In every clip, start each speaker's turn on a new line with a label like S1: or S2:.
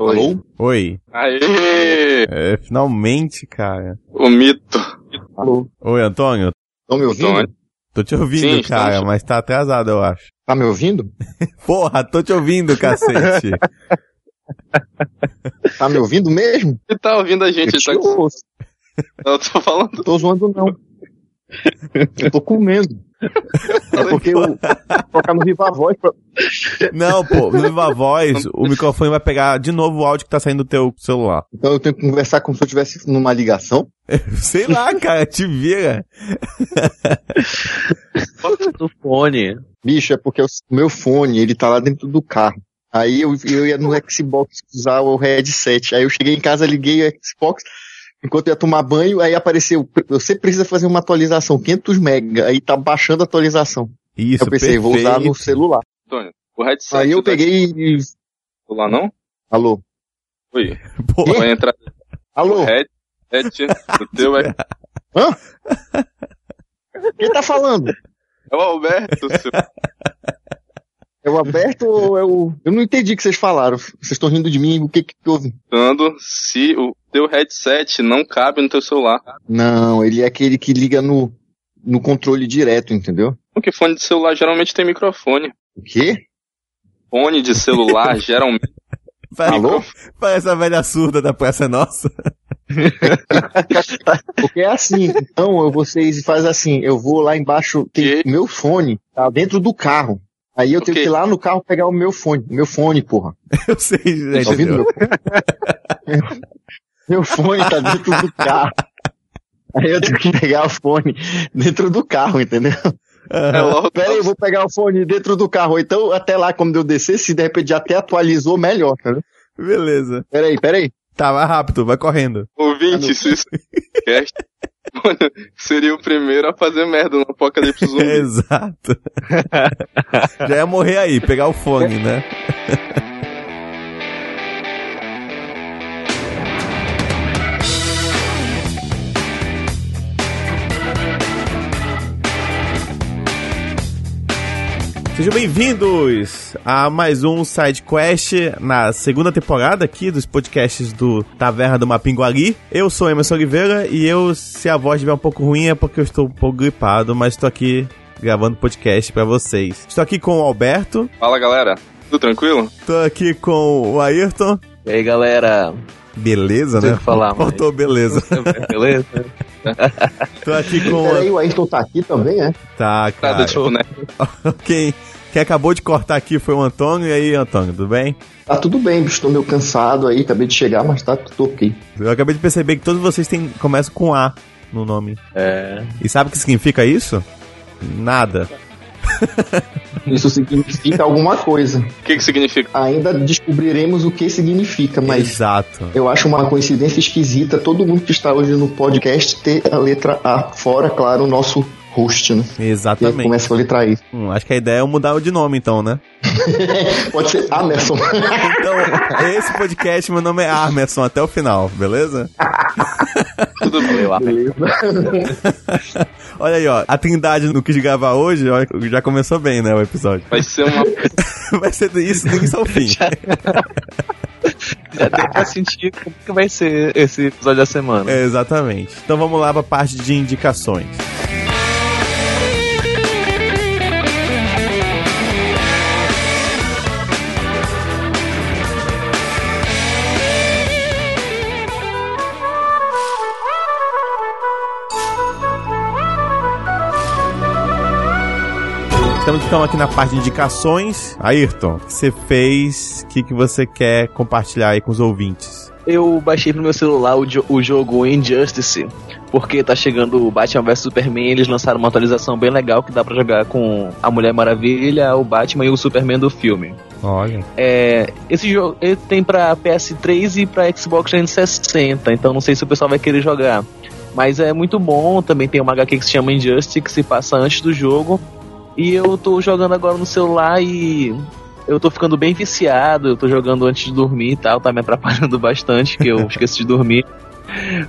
S1: Oi.
S2: Alô?
S3: Oi.
S1: Aê!
S3: É, finalmente, cara.
S1: O mito.
S2: Alô?
S3: Oi, Antônio.
S2: Estão me ouvindo?
S1: Antônio.
S3: Tô te ouvindo,
S1: Sim,
S3: cara,
S1: estamos.
S3: mas tá atrasado, eu acho.
S2: Tá me ouvindo?
S3: Porra, tô te ouvindo, cacete.
S2: Tá me ouvindo mesmo?
S1: Ele tá ouvindo a gente,
S2: Eu
S1: tá. Eu tô falando.
S2: Não tô zoando, não. Eu tô comendo. É porque eu tocar no Viva Voz pra...
S3: Não, pô, no Viva Voz, o microfone vai pegar de novo o áudio que tá saindo do teu celular.
S2: Então eu tenho que conversar como se eu estivesse numa ligação.
S3: Sei lá, cara, te vira.
S4: do fone.
S2: Bicho, é porque o meu fone, ele tá lá dentro do carro. Aí eu, eu ia no Xbox usar o headset. Aí eu cheguei em casa, liguei o Xbox. Enquanto eu ia tomar banho, aí apareceu, você precisa fazer uma atualização, 500 mega. Aí tá baixando a atualização.
S3: Isso,
S2: eu pensei, vou usar no
S3: perfeito.
S2: celular.
S1: Antônio, o headset.
S2: Aí eu
S1: tá
S2: peguei e...
S1: Lá não?
S2: Alô?
S1: Oi.
S3: Pô,
S1: Vai entrar
S2: Alô?
S1: o headset do teu é,
S2: Hã? Quem tá falando?
S1: é o Alberto, seu.
S2: É o aberto ou é o... Eu não entendi o que vocês falaram. Vocês estão rindo de mim, o que que houve?
S1: perguntando se o teu headset não cabe no teu celular.
S2: Não, ele é aquele que liga no, no controle direto, entendeu?
S1: Porque fone de celular geralmente tem microfone.
S2: O quê?
S1: Fone de celular geralmente.
S3: parece,
S2: Alô?
S3: parece a velha surda da Praça Nossa.
S2: Porque é assim, então eu, vocês fazem assim, eu vou lá embaixo, tem meu fone, tá dentro do carro. Aí eu tenho
S1: Ok.
S2: que ir lá no carro pegar o meu fone. Meu fone, porra.
S3: Eu sei, já
S2: Tá ouvindo meu Meu fone tá dentro do carro. Aí eu tenho que pegar o fone dentro do carro, entendeu?
S1: É logo.
S2: Pera aí, eu vou pegar o fone dentro do carro. Então, até lá, quando eu descer, se de repente já até atualizou, melhor, cara.
S3: Beleza.
S2: Pera aí, pera aí.
S3: Tá, vai rápido, vai correndo.
S1: Ouvinte, se isso podcast, mano, seria o primeiro a fazer merda no apocalipse zumbi.
S3: Exato. Já ia morrer aí, pegar o fone, né? Sejam bem-vindos a mais um Side Quest na segunda temporada aqui dos podcasts do Taverna do Mapinguari. Eu sou Emerson Oliveira e eu, se a voz estiver um pouco ruim, é porque eu estou um pouco gripado, mas estou aqui gravando podcast pra vocês. Estou aqui com o Alberto,
S1: Fala galera, tudo tranquilo?
S3: estou aqui com o Ayrton.
S4: E aí, galera?
S3: Beleza,
S4: Tem
S3: né?
S4: que falar, mas-
S3: Faltou beleza.
S4: Beleza?
S3: Tô aqui com
S2: Pera
S3: o...
S2: aí, o Ayrton tá aqui também, é?
S3: Tá,
S1: Nada,
S3: cara.
S1: tipo, né?
S3: Quem, quem acabou de cortar aqui foi o Antônio. E aí, Antônio, tudo bem?
S2: Tá tudo bem. Tô meio cansado aí, acabei de chegar, mas tá tudo ok.
S3: Eu acabei de perceber que todos vocês têm, começam com A no nome.
S4: É.
S3: E sabe o que significa isso? Nada.
S2: Isso significa alguma coisa.
S1: O que que significa?
S2: Ainda descobriremos o que significa, mas
S3: Exato.
S2: eu acho uma coincidência esquisita todo mundo que está hoje no podcast ter a letra A fora, claro, o nosso host, né? E aí
S3: Exatamente.
S2: começa com a letra I.
S3: Hum, acho que a ideia é mudar o de nome, então, né?
S2: Pode ser Amerson.
S3: Então, esse podcast, meu nome é Armerson até o final, beleza?
S1: Tudo bem.
S2: Beleza?
S3: Olha aí, ó. A Trindade não quis gravar hoje, ó, já começou bem, né, o episódio.
S1: Vai ser uma.
S3: Vai ser isso do início ao fim.
S4: Já tem pra sentir como que vai ser esse episódio da semana.
S3: É, exatamente. Então vamos lá pra parte de indicações. Estamos então aqui na parte de indicações. Ayrton, o que você fez? O que, que você quer compartilhar aí com os ouvintes?
S4: Eu baixei pro meu celular o, jo- o jogo Injustice, porque tá chegando o Batman vs Superman eles lançaram uma atualização bem legal que dá pra jogar com a Mulher Maravilha, o Batman e o Superman do filme.
S3: Olha.
S4: É, esse jogo ele tem pra PS3 e pra Xbox 360, então não sei se o pessoal vai querer jogar. Mas é muito bom, também tem uma HQ que se chama Injustice, que se passa antes do jogo. E eu tô jogando agora no celular e eu tô ficando bem viciado, eu tô jogando antes de dormir e tal, tá me atrapalhando bastante, que eu esqueço de dormir.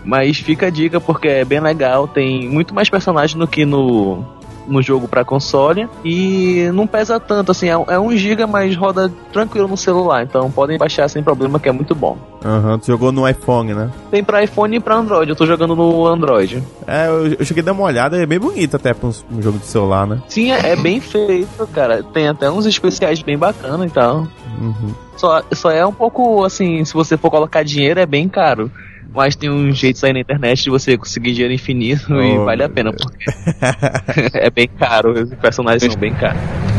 S4: Mas fica a dica porque é bem legal, tem muito mais personagens do que no, no jogo para console e não pesa tanto, assim, é, é 1 GB, mas roda tranquilo no celular, então podem baixar sem problema, que é muito bom.
S3: Aham, tu jogou no iPhone, né?
S4: Tem pra iPhone e pra Android, eu tô jogando no Android.
S3: É, eu, eu cheguei a dar uma olhada, é bem bonito até pra um, um jogo de celular, né?
S4: Sim, é, é bem feito, cara. Tem até uns especiais bem bacana e tal.
S3: Uhum.
S4: Só, só é um pouco assim, se você for colocar dinheiro, é bem caro. Mas tem um jeito aí na internet de você conseguir dinheiro infinito e
S3: Oh,
S4: vale a pena, porque é bem caro, os personagens são bem caros.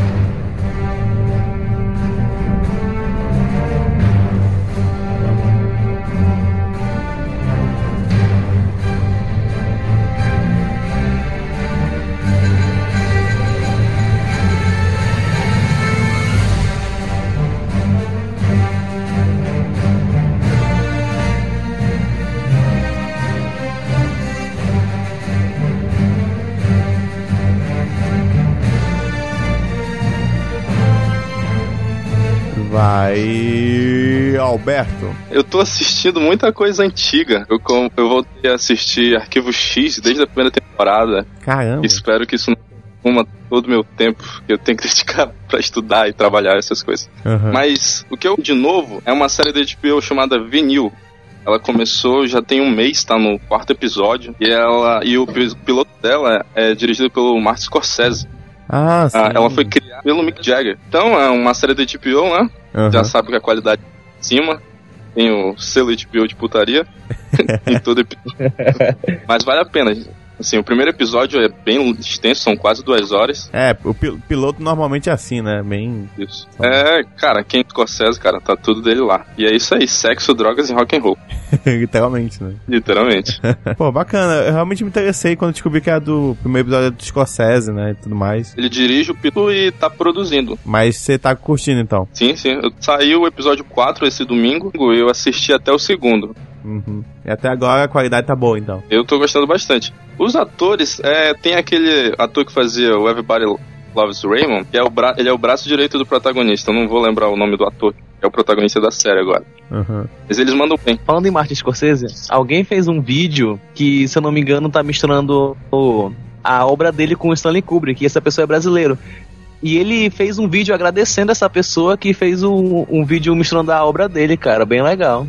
S3: Vai. Alberto.
S1: Eu tô assistindo muita coisa antiga. Eu, eu voltei a assistir Arquivo X desde a primeira temporada.
S3: Caramba.
S1: Espero que isso não consuma todo o meu tempo, que eu tenho que dedicar pra estudar e trabalhar essas coisas.
S3: Aham.
S1: Mas o que eu de novo é uma série da HBO chamada Vinil. Ela começou já tem um mês, tá no quarto episódio. E ela e o pi- piloto dela é dirigido pelo Martin Scorsese.
S3: Ah, sim.
S1: Ah, ela foi criada pelo Mick Jagger. Então é uma série da HBO, né?
S3: Aham.
S1: Já sabe que a qualidade é em cima. Tem o selo HBO de putaria em todo episódio. Mas vale a pena. Assim, o primeiro episódio é bem extenso, são quase duas horas.
S3: É, o pil- piloto normalmente é assim, né? Bem.
S1: Isso. É, cara, quem Scorsese, cara, tá tudo dele lá. E é isso aí, sexo, drogas e rock and roll.
S3: Literalmente, né?
S1: Literalmente.
S3: Pô, bacana. Eu realmente me interessei quando descobri que era do primeiro episódio do Scorsese, né? E tudo mais.
S1: Ele dirige o piloto e tá produzindo.
S3: Mas você tá curtindo então.
S1: Sim, sim. Eu- Saiu o episódio 4 esse domingo, eu assisti até o segundo.
S3: Uhum. E até agora a qualidade tá boa, então.
S1: Eu tô gostando bastante. Os atores, é, tem aquele ator que fazia o Everybody Loves Raymond, que é o bra ele é o braço direito do protagonista. Eu não vou lembrar o nome do ator, que é o protagonista da série agora.
S3: Uhum.
S1: Mas eles mandam bem.
S4: Falando em Martin Scorsese, alguém fez um vídeo que, se eu não me engano, tá misturando o- a obra dele com o Stanley Kubrick, e essa pessoa é brasileiro. E ele fez um vídeo agradecendo essa pessoa que fez um, um vídeo misturando a obra dele, cara, bem legal.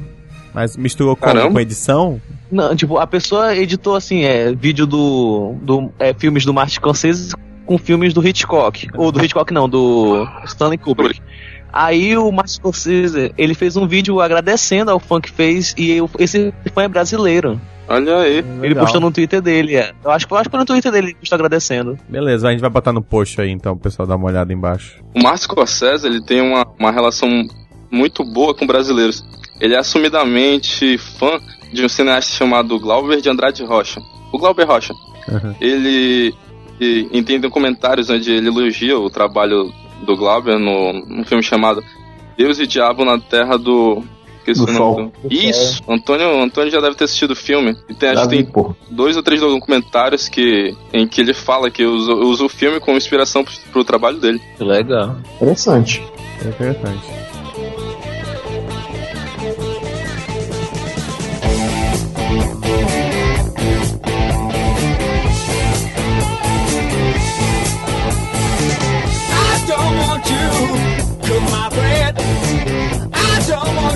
S3: Mas misturou com,
S1: Caramba.
S3: com edição?
S4: Não, tipo, a pessoa editou assim, é, vídeo do, do é, filmes do Martin Scorsese com filmes do Hitchcock. Ou do Hitchcock não, do Stanley Kubrick. Aí o Martin Scorsese, ele fez um vídeo agradecendo ao fã que fez, e o- esse fã é brasileiro.
S1: Olha aí.
S4: Ele
S3: Legal.
S4: postou no Twitter dele, é. Eu acho, que- eu acho que foi no Twitter dele que ele postou agradecendo.
S3: Beleza, a gente vai botar no post aí então, pro pessoal dar uma olhada embaixo.
S1: O Martin Scorsese, ele tem uma, uma relação muito boa com brasileiros. Ele é assumidamente fã de um cineasta chamado Glauber de Andrade Rocha. O Glauber Rocha.
S3: Uhum.
S1: Ele, e, e tem comentários onde ele elogia o trabalho do Glauber no, num filme chamado Deus e Diabo na Terra do... esqueci
S2: Do Sol.
S1: do- Isso! Antônio, Antônio já deve ter assistido o filme. E tem, acho que tem
S2: pô.
S1: dois ou três documentários que, em que ele fala que usa, usa o filme como inspiração pro, pro trabalho dele.
S4: Que legal.
S2: Interessante.
S3: É interessante.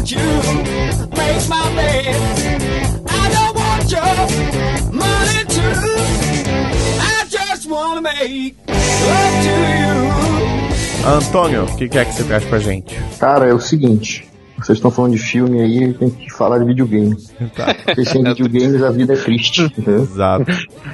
S5: Want you make my bed. I don't want your money too. I just wanna make love to you.
S3: Antônio, o que que é que você traz pra gente?
S2: Cara, é o seguinte. Vocês estão falando de filme aí, tem que falar de videogame.
S3: Tá,
S2: Porque sem videogames a vida é triste. entendeu?
S3: exato.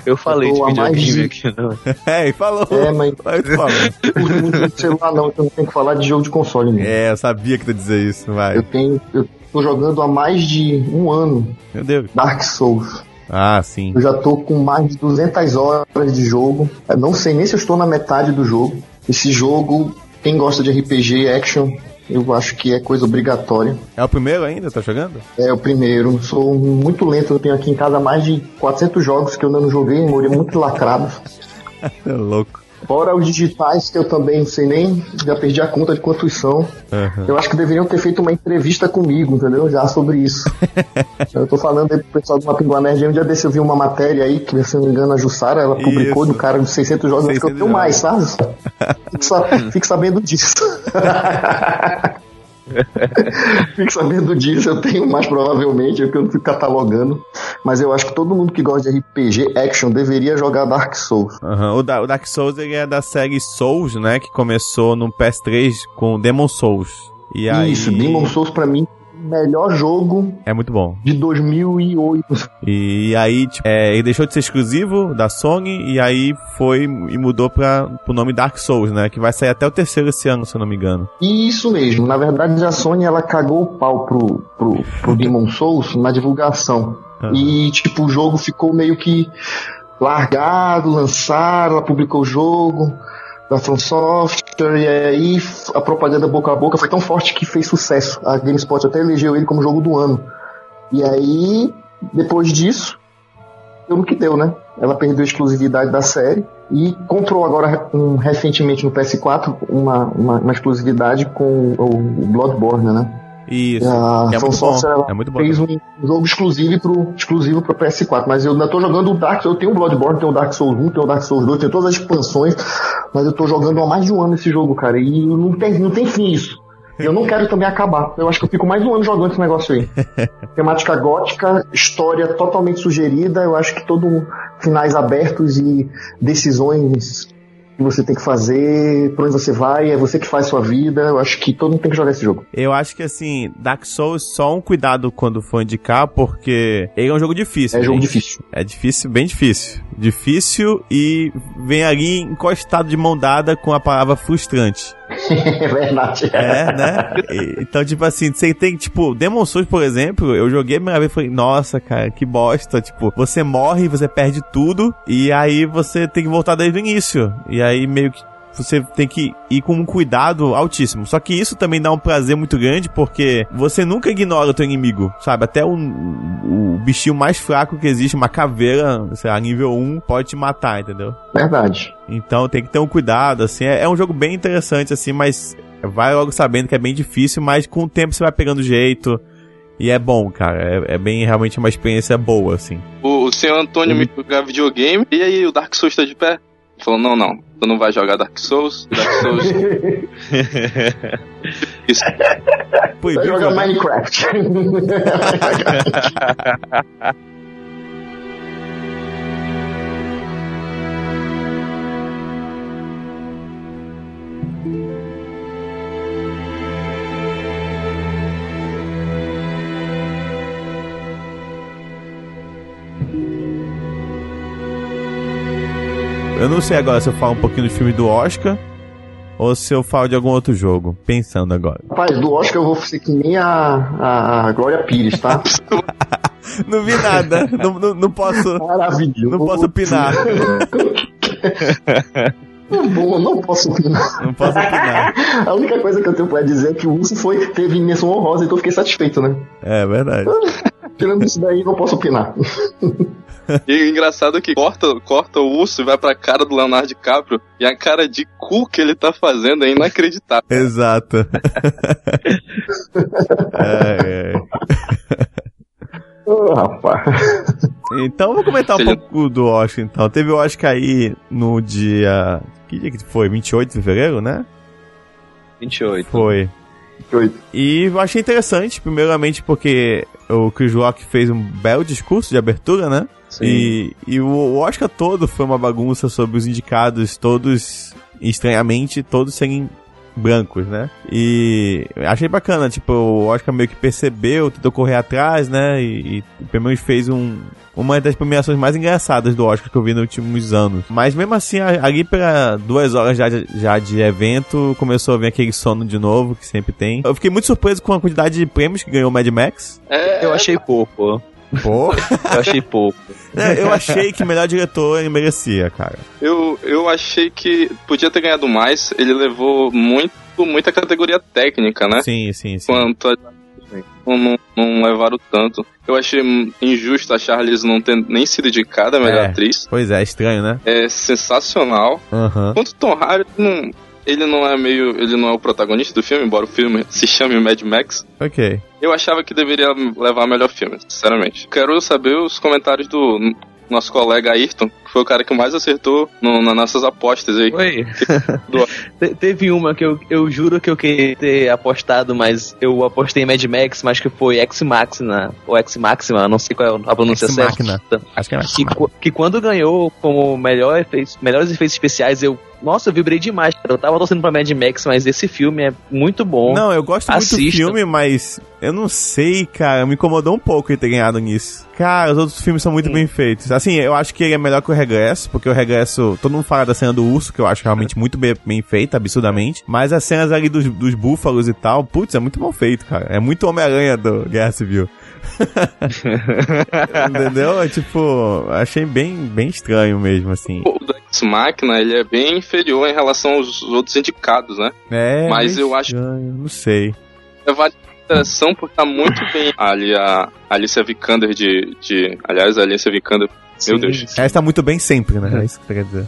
S4: Eu falei
S2: Eu
S4: de videogame
S2: de-
S4: aqui, não.
S3: É, e falou.
S2: É, mas
S3: Mas falou.
S2: eu curto muito jogo de celular não, então tem que falar de jogo de console mesmo.
S3: É, eu sabia que tu ia dizer isso, vai.
S2: Eu tenho. Eu tô jogando há mais de um ano
S3: Meu Deus.
S2: Dark Souls.
S3: Ah, sim.
S2: Eu já tô com mais de 200 horas de jogo. Eu não sei nem se eu estou na metade do jogo. Esse jogo, quem gosta de RPG action, eu acho que é coisa obrigatória.
S3: É o primeiro ainda, tá jogando?
S2: É o primeiro. Sou muito lento. Eu tenho aqui em casa mais de 400 jogos que eu ainda não joguei. Memória muito lacrado.
S3: É louco.
S2: Fora os digitais, que eu também não sei nem, já perdi a conta de quantos são.
S3: Aham.
S2: Eu acho que deveriam ter feito uma entrevista comigo, entendeu? Já sobre isso. eu tô falando aí pro pessoal do Mapinguá Nerd. Um dia desse eu vi uma matéria aí, que se não me engano a Jussara, ela publicou
S3: Isso.
S2: do cara de 600 jogos. Acho que eu
S3: 600
S2: tenho mais, sabe? Fique, sa- fique sabendo disso. Fique sabendo disso, eu tenho mais provavelmente, porque eu não fico catalogando. Mas eu acho que todo mundo que gosta de RPG Action deveria jogar Dark Souls.
S3: Aham. O, Da- o Dark Souls ele é da série Souls, né? Que começou no PS3 com Demon Souls. E aí.
S2: Isso, Demon Souls pra mim, melhor jogo
S3: É muito bom.
S2: de 2008.
S3: E aí, tipo, é, ele deixou de ser exclusivo da Sony e aí foi e mudou pra, pro nome Dark Souls, né? Que vai sair até o terceiro esse ano, se eu não me engano.
S2: Isso mesmo, na verdade a Sony ela cagou o pau pro, pro, pro Demon Souls na divulgação. E tipo, o jogo ficou meio que largado, lançaram, ela publicou o jogo da From Software, e aí a propaganda boca a boca foi tão forte que fez sucesso. A GameSpot até elegeu ele como jogo do ano. E aí, depois disso, deu no que deu, né? Ela perdeu a exclusividade da série e comprou agora um, recentemente no PS4 uma, uma, uma exclusividade com o, o Bloodborne, né?
S3: Isso.
S2: A
S3: é muito bom.
S2: Ela
S3: É muito bom.
S2: fez um jogo exclusivo pro, exclusivo pro PS4, mas eu ainda tô jogando o Dark Souls, eu tenho o Bloodborne, tenho o Dark Souls 1, tenho o Dark Souls 2, tenho todas as expansões, mas eu tô jogando há mais de um ano esse jogo, cara, e não tem, não tem fim isso. E Eu não quero também acabar. Eu acho que eu fico mais um ano jogando esse negócio aí. Temática gótica, história totalmente sugerida. Eu acho que todo finais abertos e decisões que você tem que fazer, pra onde você vai, é você que faz sua vida. Eu acho que todo mundo tem que jogar esse jogo.
S3: Eu acho que assim, Dark Souls só um cuidado quando for indicar, porque ele é um jogo difícil.
S2: É jogo
S3: gente.
S2: difícil.
S3: É difícil, bem difícil. Difícil e vem ali encostado de mão dada com a palavra frustrante.
S2: Verdade.
S3: É, né? E- Então, tipo assim, você tem, tipo, Demon Souls, por exemplo, eu joguei a primeira vez e falei, nossa, cara, que bosta. Tipo, você morre, você perde tudo, e aí você tem que voltar desde o início. E aí meio que você tem que ir com um cuidado altíssimo. Só que isso também dá um prazer muito grande, porque você nunca ignora o teu inimigo, sabe? Até o, o bichinho mais fraco que existe, uma caveira, sei lá, nível 1, pode te matar, entendeu?
S2: Verdade.
S3: Então tem que ter um cuidado, assim. É, é um jogo bem interessante, assim, mas vai logo sabendo que é bem difícil, mas com o tempo você vai pegando jeito. E é bom, cara. É, é bem realmente uma experiência boa, assim.
S1: O, o senhor Antônio me jogava videogame, e aí o Dark Souls tá de pé? Ele falou, não, não, tu não vai jogar Dark Souls, Dark Souls... Isso.
S3: Pô,
S2: jogar
S3: né?
S2: Minecraft.
S3: não sei agora se eu falo um pouquinho do filme do Oscar ou se eu falo de algum outro jogo. Pensando agora.
S2: Rapaz, do Oscar eu vou ser que nem a, a, Glória Pires, tá?
S3: Não vi nada. não, não, não posso.
S2: Maravilhoso.
S3: Não posso opinar.
S2: Bom, não posso opinar.
S3: Não posso opinar.
S2: A única coisa que eu tenho pra dizer é que o Urso foi, teve menção honrosa, então eu fiquei satisfeito, né?
S3: É verdade.
S2: Tirando isso daí, não posso opinar.
S1: E o engraçado é que corta, corta o urso e vai pra cara do Leonardo DiCaprio, e a cara de cu que ele tá fazendo é inacreditável.
S3: Exato. é, é.
S2: Ô, rapaz.
S3: Então, vamos comentar um pouco do Oscar, então. Teve o Oscar aí no dia... Que dia que foi? 28 de fevereiro, né?
S4: 28.
S3: Foi. E eu achei interessante, primeiramente porque o Chris Rock fez um belo discurso de abertura, né?
S4: Sim.
S3: E, e o, o Oscar todo foi uma bagunça sobre os indicados, todos, estranhamente, todos serem brancos, né? E achei bacana, tipo, o Oscar meio que percebeu, tentou correr atrás, né? E, e pelo menos fez um, uma das premiações mais engraçadas do Oscar que eu vi nos últimos anos. Mas mesmo assim, ali para duas horas já já de evento, começou a vir aquele sono de novo, que sempre tem. Eu fiquei muito surpreso com a quantidade de prêmios que ganhou o Mad Max.
S1: É,
S4: Eu achei pouco.
S3: Pô,
S4: Eu achei pouco.
S3: É, eu achei que melhor diretor ele merecia, cara.
S1: eu, eu achei que podia ter ganhado mais, ele levou muito, muita categoria técnica, né?
S3: Sim, sim, sim.
S1: Quanto a não, não, levaram tanto. Eu achei injusto a Charlize não ter nem sido indicada a melhor
S3: É.
S1: atriz.
S3: Pois é, estranho, né?
S1: É sensacional.
S3: Aham.
S1: Quanto Tom Hardy, não, ele não é meio. Ele não é o protagonista do filme, embora o filme se chame Mad Max.
S3: Ok.
S1: Eu achava que deveria levar melhor filme, sinceramente. Quero saber os comentários do nosso colega Ayrton, que foi o cara que mais acertou no- nas nossas apostas aí.
S4: Oi.
S1: Do-
S4: Te- Teve uma que eu, eu juro que eu queria ter apostado, mas eu apostei em Mad Max, mas que foi Ex Machina, ou Ex Maxima, não sei qual é a pronúncia
S3: Ex
S4: certa.
S3: Machina. Acho que é
S4: Que, qu- que quando ganhou como melhor efeitos, melhores efeitos especiais, eu. Nossa, eu vibrei demais, cara. Eu tava torcendo pra Mad Max, mas esse filme é muito bom.
S3: Não, eu gosto muito do
S4: Assista.
S3: filme, mas eu não sei, cara. Me incomodou um pouco ele ter ganhado nisso. Cara, os outros filmes são muito bem feitos. Assim, eu acho que ele é melhor que o Regresso, porque o Regresso. Todo mundo fala da cena do urso, que eu acho realmente muito bem, bem feita, absurdamente. Mas as cenas ali dos, dos búfalos e tal, putz, é muito mal feito, cara. É muito Homem-Aranha do Guerra Civil. Entendeu? É tipo, achei bem, bem estranho mesmo, assim.
S1: O Ex Machina, ele é bem inferior em relação aos outros indicados, né?
S3: É.
S1: Mas
S3: meio
S1: eu acho-
S3: estranho, Não sei.
S1: É vale consideração porque tá muito bem ali a Alicia Vikander de, de... Aliás, a Alicia Vikander... Meu
S4: Sim,
S1: Deus.
S3: Ela está muito bem sempre, né? É isso que você quer dizer.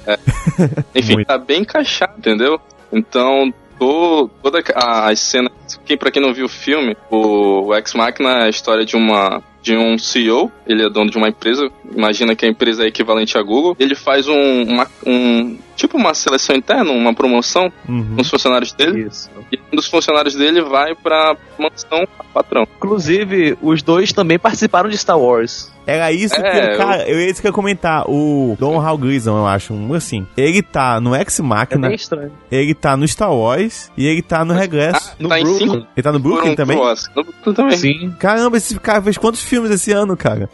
S1: Enfim,
S3: Muito.
S1: tá bem encaixado, entendeu? Então, to- toda a- as cenas. Quem, pra quem não viu o filme, o, Ex Machina é a história de uma. De um CEO, ele é dono de uma empresa. Imagina que a empresa é equivalente à Google. Ele faz um, uma- um tipo uma seleção interna, uma promoção
S3: Uhum.
S1: nos funcionários dele.
S4: Isso.
S1: E um dos funcionários dele vai pra mansão patrão.
S4: Inclusive, os dois também participaram de Star Wars.
S3: Era isso que,
S1: É,
S3: cara, eu que eu ia comentar. O Don Hal Gleason, eu acho, um assim. Ele tá no Ex
S4: É
S3: Machina,
S4: bem estranho.
S3: ele tá no Star Wars e ele tá no Regresso.
S4: No
S1: tá
S4: Brooklyn.
S3: Ele tá no Brooklyn
S1: foram
S3: também?
S1: No Brooklyn também.
S4: Sim.
S3: Caramba, esse cara fez quantos filmes esse ano, cara?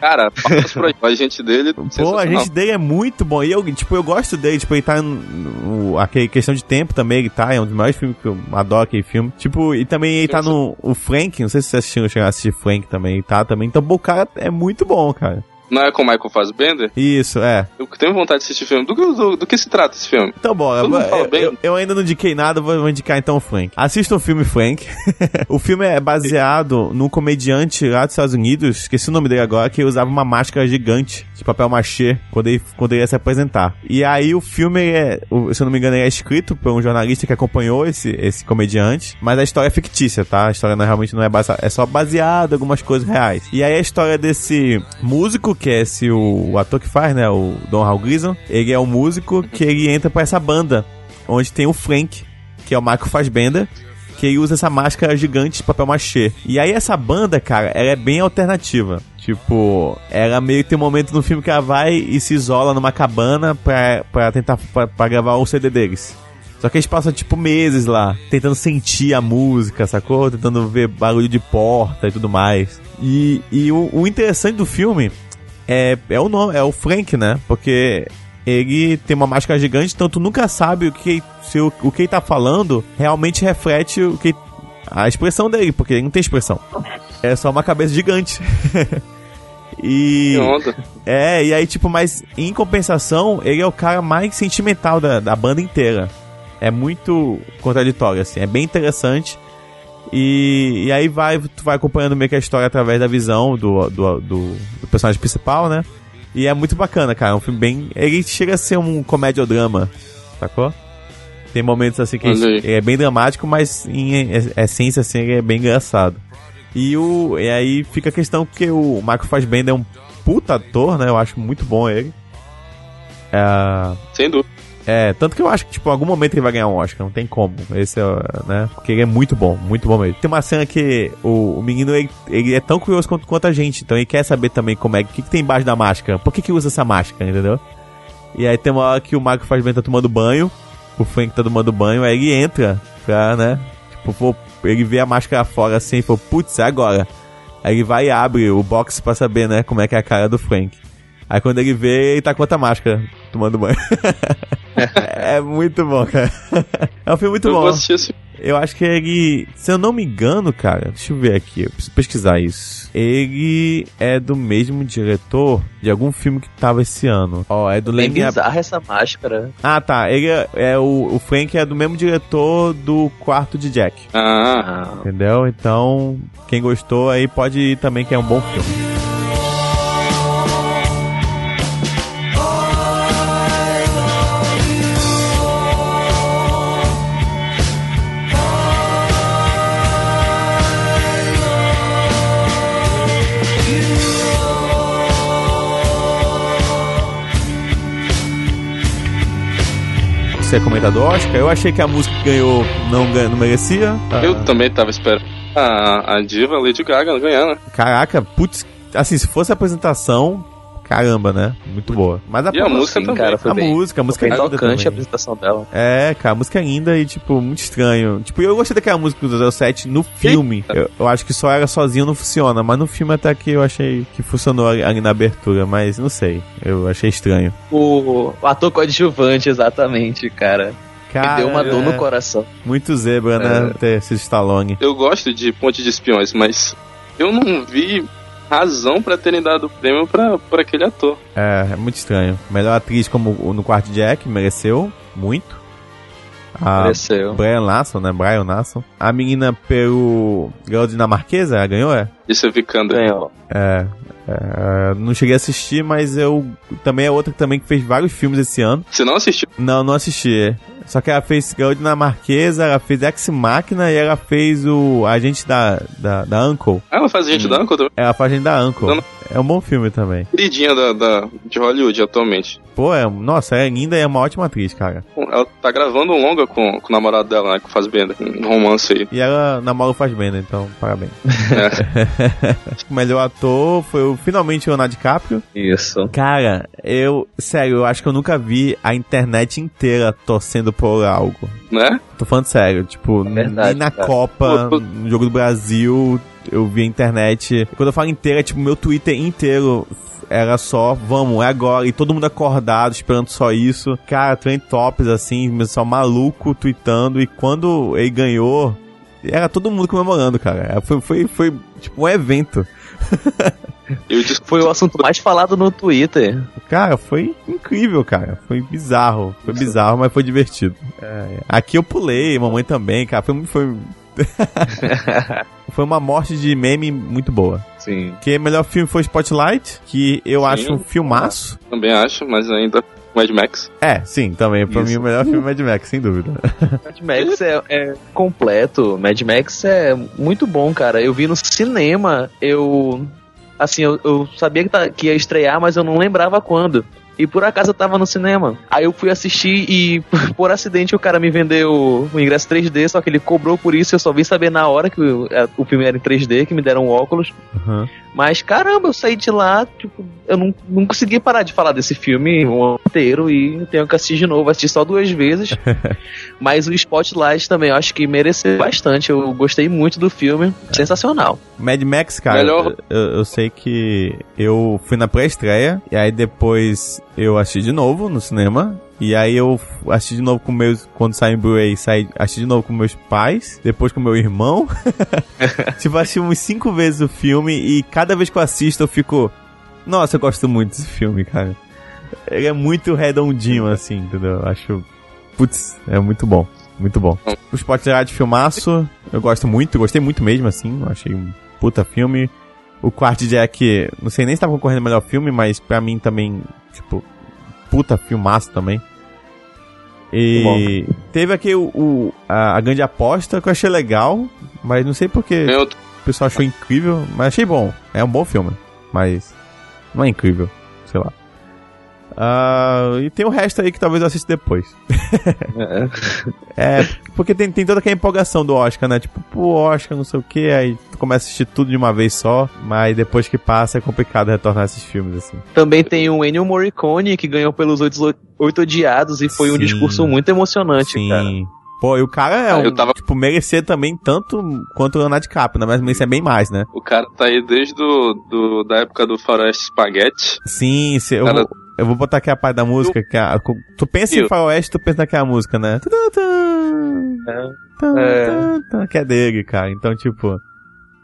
S1: Cara, palmas pro a gente dele.
S3: Pô, a gente dele é muito bom. E eu, tipo, eu gosto dele. Tipo, ele tá no, aquele questão de tempo também, ele tá. É um dos maiores filmes que eu adoro aquele filme. Tipo, e também ele tá no o Frank. Não sei se vocês assistiram, chegaram a assistir Frank também. Tá também. Então, o cara é muito bom, cara.
S1: Não é com o Michael Fassbender?
S3: Isso, é.
S1: Eu tenho vontade de assistir filme. Do, que- do, do que se trata esse filme?
S3: Então,
S1: mundo
S3: Eu, eu- eu ainda não indiquei nada, vou, indicar então o Frank. Assista o filme Frank. o filme é baseado num comediante lá dos Estados Unidos, esqueci o nome dele agora, que usava uma máscara gigante de papel machê quando ele, quando ele ia se apresentar. E aí o filme é, se eu não me engano, ele é escrito por um jornalista que acompanhou esse, esse comediante, mas a história é fictícia, tá? A história não, realmente não é baseada, é só baseada em algumas coisas reais. E aí a história desse músico, que é esse o, o ator que faz, né, o Don Hal Gleason, ele é um músico que ele entra pra essa banda, onde tem o Frank, que é o Michael Fassbender, que ele usa essa máscara gigante de papel machê. E aí essa banda, cara, ela é bem alternativa. Tipo, ela meio que tem um momento no filme que ela vai e se isola numa cabana pra, pra tentar pra, pra gravar o CD deles. Só que eles passam, tipo, meses lá, tentando sentir a música, sacou? Tentando ver barulho de porta e tudo mais. E, e o, o interessante do filme é, é o nome, é o Frank, né? Porque ele tem uma máscara gigante, então tu nunca sabe o que, se o, o que ele tá falando realmente reflete o que a expressão dele, porque ele não tem expressão. É só uma cabeça gigante. e
S1: Que onda.
S3: é, e aí, tipo, mas em compensação, ele é o cara mais sentimental da, da banda inteira. É muito contraditório, assim, é bem interessante. E, e aí vai, tu vai acompanhando meio que a história através da visão do, do, do, do personagem principal, né? E é muito bacana, cara. É um filme bem. Ele chega a ser um comédia-drama, sacou? Tem momentos assim que ele é bem dramático, mas em es- essência, assim, ele é bem engraçado. E, o, e aí fica a questão que o Michael Fassbender é um puta ator, né? Eu acho muito bom ele. É,
S1: Sem dúvida.
S3: É, tanto que eu acho que, tipo, em algum momento ele vai ganhar um Oscar, não tem como. Esse é, né? Porque ele é muito bom, muito bom mesmo. Tem uma cena que o, o menino, ele, ele é tão curioso quanto, quanto a gente, então ele quer saber também como é, o que, que tem embaixo da máscara, por que que usa essa máscara, entendeu? E aí tem uma hora que o Michael Fassbender tá tomando banho, o Frank tá tomando banho, aí ele entra pra, né? Tipo, pô, ele vê a máscara fora assim e falou, putz, é agora. Aí ele vai e abre o box pra saber, né, como é que é a cara do Frank. Aí quando ele vê, ele tá com outra máscara, tomando banho. é muito bom, cara. É um filme muito
S1: eu
S3: bom.
S1: vou assistir esse
S3: Eu acho que ele, se eu não me engano, cara, deixa eu ver aqui, eu preciso pesquisar isso. Ele é do mesmo diretor de algum filme que tava esse ano. Ó, é do
S4: Bem
S3: Lenny
S4: bizarra essa máscara.
S3: Ah, tá. Ele é, é o, o Frank é do mesmo diretor do quarto de Jack.
S1: Ah,
S3: Entendeu? Então, quem gostou aí pode ir também, que é um bom filme. Você é comentar do Oscar? Eu achei que a música que ganhou não, ganha- não merecia.
S1: eu
S3: Ah,
S1: também tava esperando a, a diva Lady Gaga ganhando.
S3: Caraca, putz, assim, se fosse a apresentação, caramba, né? Muito boa. Mas a,
S1: E a música
S4: sim,
S1: também.
S4: cara, foi
S3: a
S4: bem,
S3: música, a música
S4: foi
S3: é
S4: bem
S3: linda
S4: tocante a
S3: também.
S4: apresentação dela.
S3: É, cara, a música é linda e, tipo, muito estranho. Tipo, eu gostei daquela música do 07 no filme. Eu, eu acho que só ela sozinha não funciona, mas no filme até que eu achei que funcionou ali, na abertura, mas não sei. Eu achei estranho.
S4: O, o ator coadjuvante, exatamente, cara.
S3: Cara,
S4: Me deu uma dor no
S3: é
S4: coração.
S3: Muito zebra, né? Ter sido Stallone.
S1: Eu gosto de Ponte de Espiões, mas eu não vi razão pra terem dado o prêmio pra, pra aquele ator.
S3: É, é muito estranho. Melhor atriz como no quarto Jack, mereceu muito. A
S4: Apareceu.
S3: Brian Lasson, né? Brian Lasson. A menina pelo Girl Dinamarquesa, ela ganhou, é?
S1: Isso é Vikander.
S4: Ganhou.
S3: É. é, não cheguei a assistir, mas eu também é outra também que fez vários filmes esse ano.
S1: Você não assistiu?
S3: Não, não assisti. Só que ela fez Girl Dinamarquesa, ela fez Ex Machina e ela fez o agente da, da, da Uncle.
S1: Ah, ela faz gente da Uncle também.
S3: Ela faz agente da Uncle.
S1: Não.
S3: É um bom filme também.
S1: Queridinha da, da- de Hollywood atualmente.
S3: Pô, é, nossa, é linda e é uma ótima atriz, cara.
S1: Ela tá gravando um longa com, com o namorado dela, né? Com o Fassbender. Um romance aí.
S3: E ela namora o Fassbender, então parabéns.
S1: É.
S3: Acho que o melhor ator foi o, finalmente o Leonardo DiCaprio.
S4: Isso.
S3: Cara, eu, sério, eu acho que eu nunca vi a internet inteira torcendo por algo.
S1: né?
S3: Tô falando sério, tipo,
S4: verdade,
S3: nem na
S4: cara.
S3: Copa,
S1: Pô, pô.
S3: no jogo do Brasil, eu vi a internet. Quando eu falo inteira, é tipo, meu Twitter inteiro era só, vamos, é agora. E todo mundo acordado, esperando só isso. Cara, trem tops, assim, só maluco tweetando. E quando ele ganhou, era todo mundo comemorando, cara. Foi, foi, foi tipo, um evento.
S1: Eu disse,
S4: Foi o assunto mais falado no Twitter.
S3: Cara, foi incrível, cara. Foi bizarro. Foi bizarro, mas foi divertido. É, aqui eu pulei, mamãe também, cara. Foi, foi, foi uma morte de meme muito boa.
S4: Sim.
S3: Que o melhor filme foi Spotlight, que eu
S1: Sim.
S3: acho um filmaço.
S1: também acho, mas ainda Mad Max.
S3: É, sim, também. Pra
S4: Isso.
S3: mim o melhor filme é Mad Max, sem dúvida.
S4: Mad Max é, é completo. Mad Max é muito bom, cara. Eu vi no cinema, eu. Assim, eu, eu sabia que, tá- que ia estrear, mas eu não lembrava quando. E por acaso eu tava no cinema. Aí eu fui assistir e, por acidente, o cara me vendeu o ingresso 3D, só que ele cobrou por isso. Eu só vim saber na hora que o, é, o filme era em 3D, que me deram óculos.
S3: Uhum.
S4: Mas caramba, eu saí de lá, tipo, eu não, não consegui parar de falar desse filme o ano inteiro e tenho que assistir de novo, assisti só duas vezes. Mas o Spotlight também, eu acho que mereceu bastante. Eu gostei muito do filme, sensacional.
S3: Mad Max, cara,
S1: Melhor-
S3: eu, eu sei que eu fui na pré-estreia, e aí depois eu assisti de novo no cinema. E aí eu assisti de novo com meus. Quando saiu em Blu-ray, saí- assisti de novo com meus pais, depois com meu irmão. tipo, assisti uns cinco vezes o filme e cada vez que eu assisto eu fico. Nossa, eu gosto muito desse filme, cara. Ele é muito redondinho, assim, entendeu? Eu Acho. Putz, é muito bom. Muito bom. O Spotlight filmaço, eu gosto muito, gostei muito mesmo, assim. Eu achei um puta filme. O Quart Jack, não sei nem se tava concorrendo ao melhor filme, mas pra mim também, tipo, puta filmaço também. E teve aqui o, o- a, a grande aposta que eu achei legal, mas não sei porque
S1: Tem
S3: o
S1: outro.
S3: pessoal achou incrível, mas achei bom. É um bom filme, mas não é incrível, sei lá. Ah, e tem o resto aí que talvez eu assista depois. É, porque tem, tem toda aquela empolgação do Oscar, né? Tipo, pô, Oscar, não sei o que, aí tu começa a assistir tudo de uma vez só, mas depois que passa é complicado retornar esses filmes, assim.
S4: Também tem o Ennio Morricone, que ganhou pelos Oito, Oito Odiados e foi um
S3: Sim.
S4: discurso muito emocionante,
S3: Sim.
S4: cara.
S3: Pô, e o cara é
S1: Ah,
S3: um,
S1: eu tava-
S3: tipo, merecer também tanto quanto o Leonardo DiCaprio, né? Mas merecer bem mais, né?
S1: O cara tá aí desde do, do- da época do Faroeste Spaghetti.
S3: Sim, se,
S1: Cara,
S3: o, Eu vou botar aqui a parte da música. Que é a- tu pensa em
S1: Eu-
S3: faroeste, tu pensa naquela música, né?
S4: É.
S3: Que é dele, cara. Então, tipo,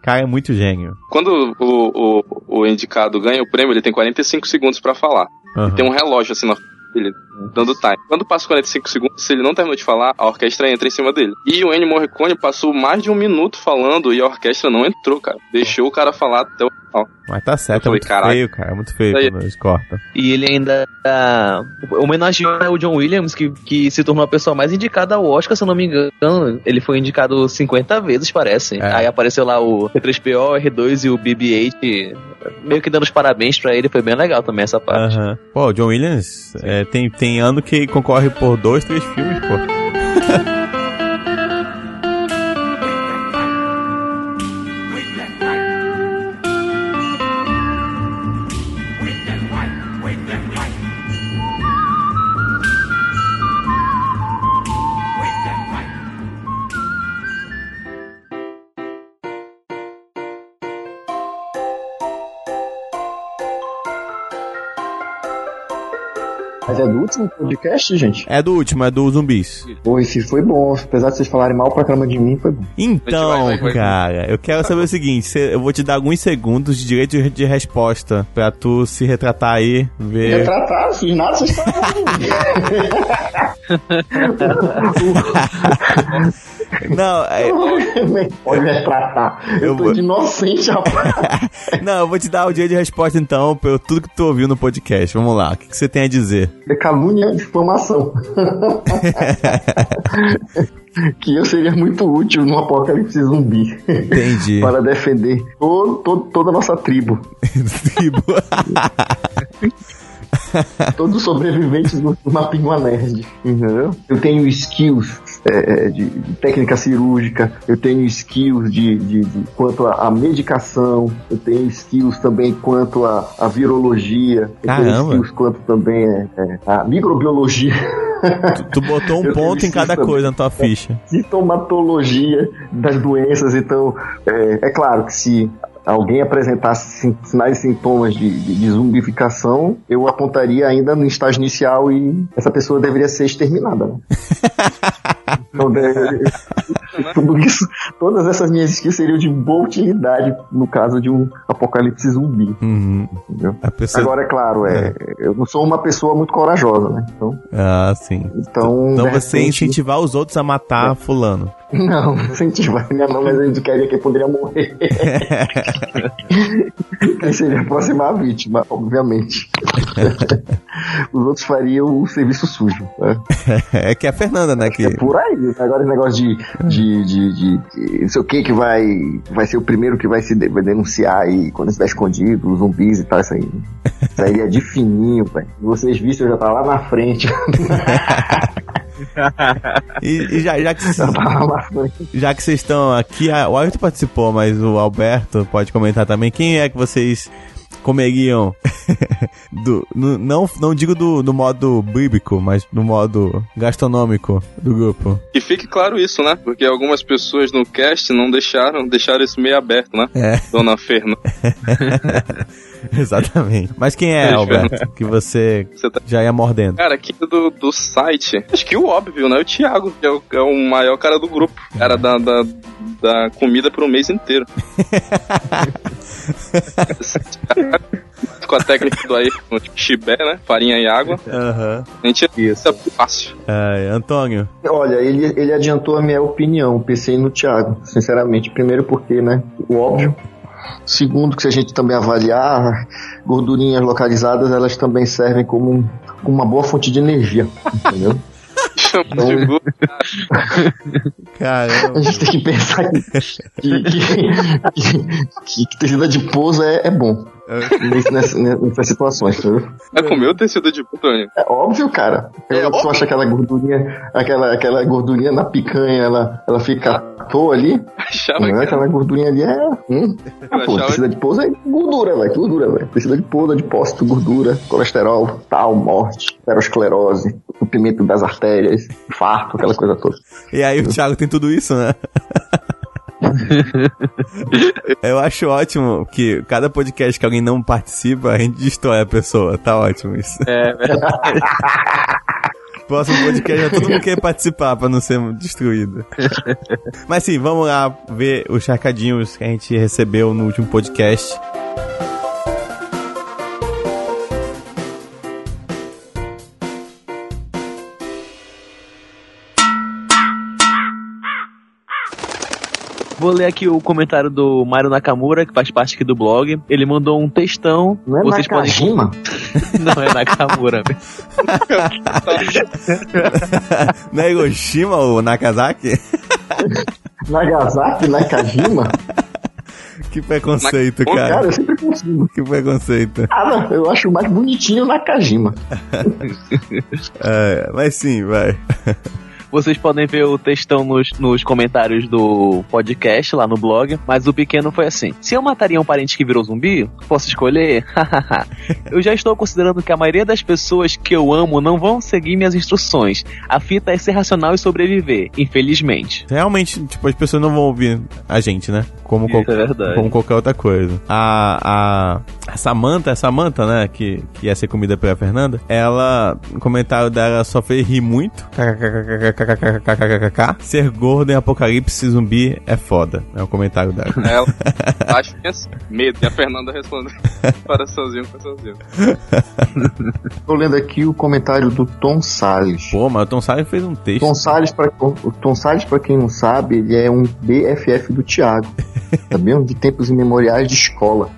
S3: cara é muito gênio.
S1: Quando o, o, o indicado ganha o prêmio, ele tem 45 segundos pra falar.
S3: Aham.
S1: Tem um relógio assim na dele, dando time. Quando passa 45 segundos, se ele não terminou de falar, a orquestra entra em cima dele. E o Ennio Morricone passou mais de um minuto falando e a orquestra não entrou, cara. Deixou o cara falar até o final.
S3: Mas tá certo, é
S1: falei,
S3: muito
S1: "Caralho."
S3: feio, cara. É muito feio
S1: Aí-
S3: quando eles cortam.
S4: E ele ainda ah, homenageou o John Williams, que, que se tornou a pessoa mais indicada ao Oscar, se eu não me engano. Ele foi indicado 50 vezes, parece.
S3: É.
S4: Aí apareceu lá o P3PO, R2 e o BB-8, meio que dando os parabéns pra ele. Foi bem legal também essa parte.
S3: Pô, o John Williams é, tem, tem ano que concorre por dois, três filmes, pô.
S2: podcast, gente?
S3: É do último, é do zumbis.
S2: Pô, esse foi bom. Apesar de vocês falarem mal pra caramba de mim, foi bom.
S3: Então,
S1: vai, vai, vai.
S3: cara, eu quero saber o seguinte: eu vou te dar alguns segundos de direito de- resposta pra tu se retratar aí, ver.
S2: Retratar, não fiz nada, vocês falaram.
S3: Não, é,
S2: Pode me retratar. Eu,
S3: Eu
S2: tô
S3: vou-
S2: de inocente, rapaz.
S3: não, eu vou te dar o direito de resposta então, pelo tudo que tu ouviu no podcast. Vamos lá, o que, que você tem a dizer?
S2: É calúnia e difamação. que eu seria muito útil num apocalipse zumbi.
S3: Entendi.
S2: para defender todo, todo- toda a nossa tribo.
S3: Tribo.
S2: Todos os sobreviventes do, do Mapinguá Nerd. Entendeu? Eu tenho skills é, é, de, de técnica cirúrgica, eu tenho skills de, de- de- quanto à medicação, eu tenho skills também quanto à, virologia, eu tenho skills quanto também é, é, à microbiologia.
S3: tu, tu botou um
S2: Eu
S3: ponto em cada coisa na tua ficha.
S2: sintomatologia das doenças. Então, é, é claro que se alguém apresentasse sin- sinais e sintomas de, de, de zumbificação, eu apontaria ainda no estágio inicial e essa pessoa deveria ser exterminada. Né? Então, de- tudo isso, todas essas minhas skills seriam de boa utilidade no caso de um apocalipse zumbi.
S3: Uhum.
S2: Entendeu?
S3: A pessoa...
S2: Agora, é claro, é, eu não sou uma pessoa muito corajosa, né? Então,
S3: Ah, sim.
S2: então,
S3: Então você
S2: repente-
S3: incentivar os outros a matar fulano.
S2: Não, incentivar ainda não, mas eu indicaria que ele poderia morrer. Quem seria a próxima vítima, obviamente. Os outros fariam o serviço sujo. Né?
S3: É que é a Fernanda, né? Que...
S2: É por aí. Agora esse negócio de, de, de, de, de não sei o que que vai, vai ser o primeiro que vai se de- vai denunciar aí quando estiver escondido, os zumbis e tal, isso aí. Isso aí é de fininho, velho. Vocês viram, eu já tá lá na frente.
S3: E, e já, já que
S2: Já tá
S3: já que vocês estão aqui, o Ailton participou, mas o Alberto pode comentar também. Quem é que vocês comeriam? do, no- não, não digo do, do modo bíblico, mas do modo gastronômico do grupo.
S1: Que fique claro isso, né? Porque algumas pessoas no cast não deixaram, deixaram isso meio aberto, né?
S3: É,
S1: Dona Fernanda.
S3: exatamente. Mas quem é, Alberto? Que você
S1: Você tá...
S3: já ia mordendo.
S1: Cara, aqui do, do site, acho que o óbvio, né? O Thiago, que é o, é o maior cara do grupo. Cara da, da, da comida por um mês inteiro. Com a técnica do aí, com chibé, né? Farinha e água.
S3: Aham.
S1: A gente
S4: Isso.
S1: é fácil.
S3: Ai, Antônio.
S2: Olha, ele, ele adiantou a minha opinião. Pensei no Thiago, sinceramente. Primeiro porque, né? O óbvio. Segundo, que se a gente também avaliar, gordurinhas localizadas, elas também servem como, um- uma boa fonte de energia. Entendeu?
S1: De.
S3: Caramba.
S2: A gente tem que pensar que, que, que, que- que tecido adiposo é, é bom nesse- nessa- nessas situações, entendeu?
S1: Vai comer o tecido de Antônio.
S2: É óbvio, cara.
S1: É
S2: Eu, tu
S1: óbvio.
S2: acha aquela gordurinha, aquela, aquela gordurinha na picanha, ela, ela fica à toa ali?
S1: Achava
S2: Não é?
S1: que
S2: Aquela gordurinha ali é. Hum. Ah, pô, tecido adiposo é gordura, velho. Gordura, velho. Tecido adiposo, adipócito, gordura, colesterol, tal, morte, aterosclerose, entupimento das artérias, infarto, aquela coisa toda.
S3: E aí o Thiago tem tudo isso, né? Eu acho ótimo que cada podcast que alguém não participa, a gente destrói a pessoa. Tá ótimo isso.
S4: É verdade.
S3: Próximo podcast, todo mundo quer participar pra não ser destruído. Mas sim, vamos lá ver os recadinhos que a gente recebeu no último podcast.
S4: Vou ler aqui o comentário do Mário Nakamura, que faz parte aqui do blog. Ele mandou um textão.
S2: Não é
S4: Vocês podem. Não é Nakamura.
S3: Não é Hiroshima ou Nagasaki?
S2: Nagasaki, Nakajima?
S3: Que preconceito,
S1: Pô,
S2: Cara,
S3: cara.
S2: eu sempre consigo.
S3: Que preconceito.
S2: Ah, não, eu acho mais bonitinho o Nakajima.
S3: É, mas sim, vai.
S4: Vocês podem ver o textão nos, nos comentários do podcast lá no blog, mas o pequeno foi assim: Se eu mataria um parente que virou zumbi, posso escolher? eu já estou considerando que a maioria das pessoas que eu amo não vão seguir minhas instruções. A fita é ser racional e sobreviver, infelizmente.
S3: Realmente, tipo, as pessoas não vão ouvir a gente, né? Como,
S4: Isso é verdade.
S3: como qualquer outra coisa. A, a, a Samantha, a Samantha, né, que, que ia ser comida pela Fernanda, ela, o comentário dela só fez rir muito. KKKKKKKKKKK. Ser gordo em apocalipse zumbi é foda. É o comentário dela.
S1: Ela, acho que é assim, medo. E a Fernanda respondeu: para sozinho.
S2: Tô lendo aqui o comentário do Tom Salles.
S3: Pô, mas o Tom Salles fez um texto.
S2: Tom Salles, pra, o Tom Salles, quem não sabe, ele é um BFF do Thiago. Sabia? De tempos imemoriais de escola.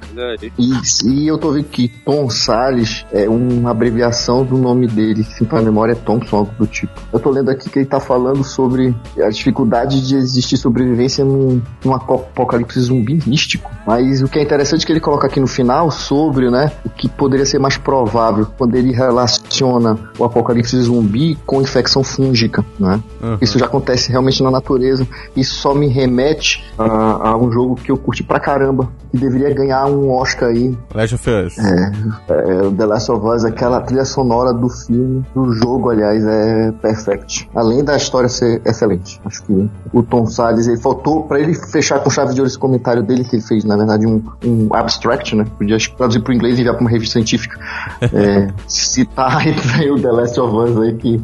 S2: E, e eu tô vendo que Tom Salles é uma abreviação do nome dele. Se pra memória é Thompson, algo do tipo. Eu tô lendo aqui que ele tá falando sobre a dificuldade de existir sobrevivência num, num apocalipse zumbi místico. Mas o que é interessante é que ele coloca aqui no final sobre, né, o que poderia ser mais provável quando ele relaciona o apocalipse zumbi com infecção fúngica, né?
S3: Uhum.
S2: Isso já acontece realmente na natureza. Isso só me remete a, a um jogo que eu curti pra caramba, que deveria ganhar um Oscar aí.
S3: Last of Us.
S2: É, o The Last of Us, aquela trilha sonora do filme, do jogo, aliás, é perfect. Além da história ser excelente. Acho que o Tom Salles, ele faltou pra ele fechar com chave de ouro esse comentário dele, que ele fez, na verdade, um, um abstract, né? Podia traduzir pro inglês e enviar pra uma revista científica. É, citar aí o The Last of Us aí, que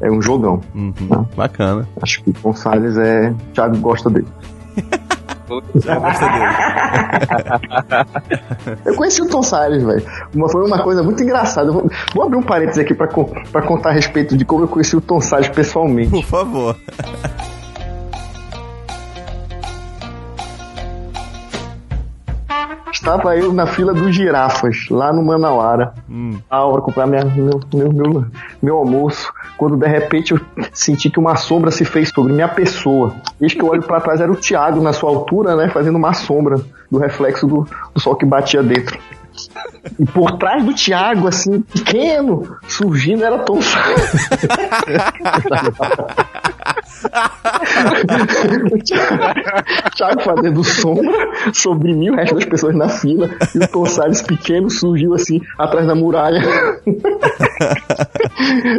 S2: é um jogão.
S3: Uhum.
S2: Ah.
S3: Bacana.
S2: Acho que o Tom Salles é. O Thiago gosta dele.
S3: Eu gosto dele.
S2: Eu conheci o Tom Salles, velho. Uma- Foi uma coisa muito engraçada. Vou, vou abrir um parênteses aqui pra, con- pra contar a respeito de como eu conheci o Tom Salles pessoalmente.
S3: Por favor.
S2: Estava eu na fila dos girafas, lá no Manauara,
S3: Hum.
S2: a hora comprar minha, meu, meu, meu, meu almoço, quando de repente eu senti que uma sombra se fez sobre minha pessoa. Eis que eu olho pra trás, era o Thiago na sua altura, né, fazendo uma sombra do reflexo do, do sol que batia dentro. E por trás do Thiago, assim, pequeno, surgindo, era Tom o Thiago, Thiago fazendo sombra sobre mim, o resto das pessoas na fila, e o Tom Salles pequeno surgiu assim, atrás da muralha.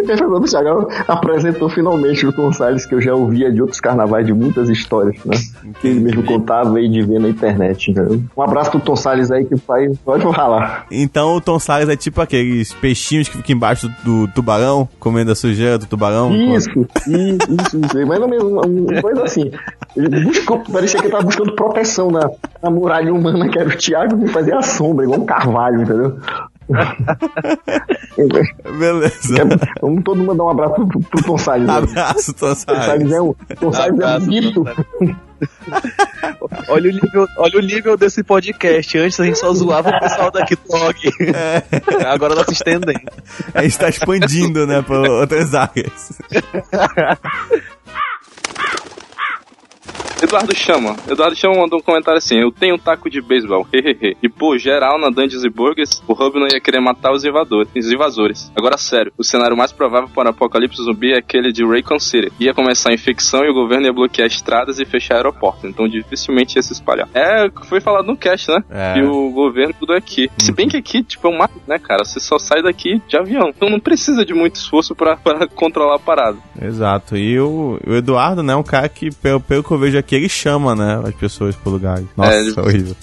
S2: E aí foi quando o Thiago apresentou finalmente o Tom Salles, que eu já ouvia de outros carnavais, de muitas histórias, né? Que ele mesmo contava aí de ver na internet. entendeu? Um abraço pro Tom Salles aí, que faz. Pode falar.
S3: Então o Tom Salles é tipo aqueles peixinhos que ficam embaixo do, tubarão, comendo a sujeira do tubarão.
S2: Isso, isso, isso, isso. Mais ou menos uma, uma coisa assim. Ele buscou, parecia que ele tava buscando proteção na, na muralha humana, que era o Thiago, que fazia a sombra, igual um carvalho, entendeu?
S3: Beleza.
S2: Vamos todo mundo mandar um abraço pro, pro Tom Salles.
S3: Abraço, Tom
S2: Tom Salles é um, Tom Salles é um mito.
S4: Olha o nível, olha o nível desse podcast. Antes a gente só zoava o pessoal daqui do blog. Agora tá se estendendo.
S3: A gente tá expandindo, né, pra outras áreas.
S1: Eduardo Chama. Eduardo Chama mandou um comentário assim: Eu tenho um taco de beisebol, hehehe. E pô, geral na Dungeons e Burgers, o Hub não ia querer matar os invadores, os invasores. Agora, sério, o cenário mais provável para o apocalipse zumbi é aquele de Raycon City. Ia começar a infecção e o governo ia bloquear estradas e fechar aeroportos. Então dificilmente ia se espalhar. É, foi falado no cast, né?
S3: É.
S1: Que o governo tudo é aqui. Se bem que aqui, tipo, é um mato, né, cara? Você só sai daqui de avião. Então não precisa de muito esforço pra controlar a parada.
S3: Exato. E o, o Eduardo, né, é um cara que, pelo, pelo que eu vejo aqui, que ele chama, né, as pessoas pro lugar. Nossa,
S1: É, ele-
S3: horrível.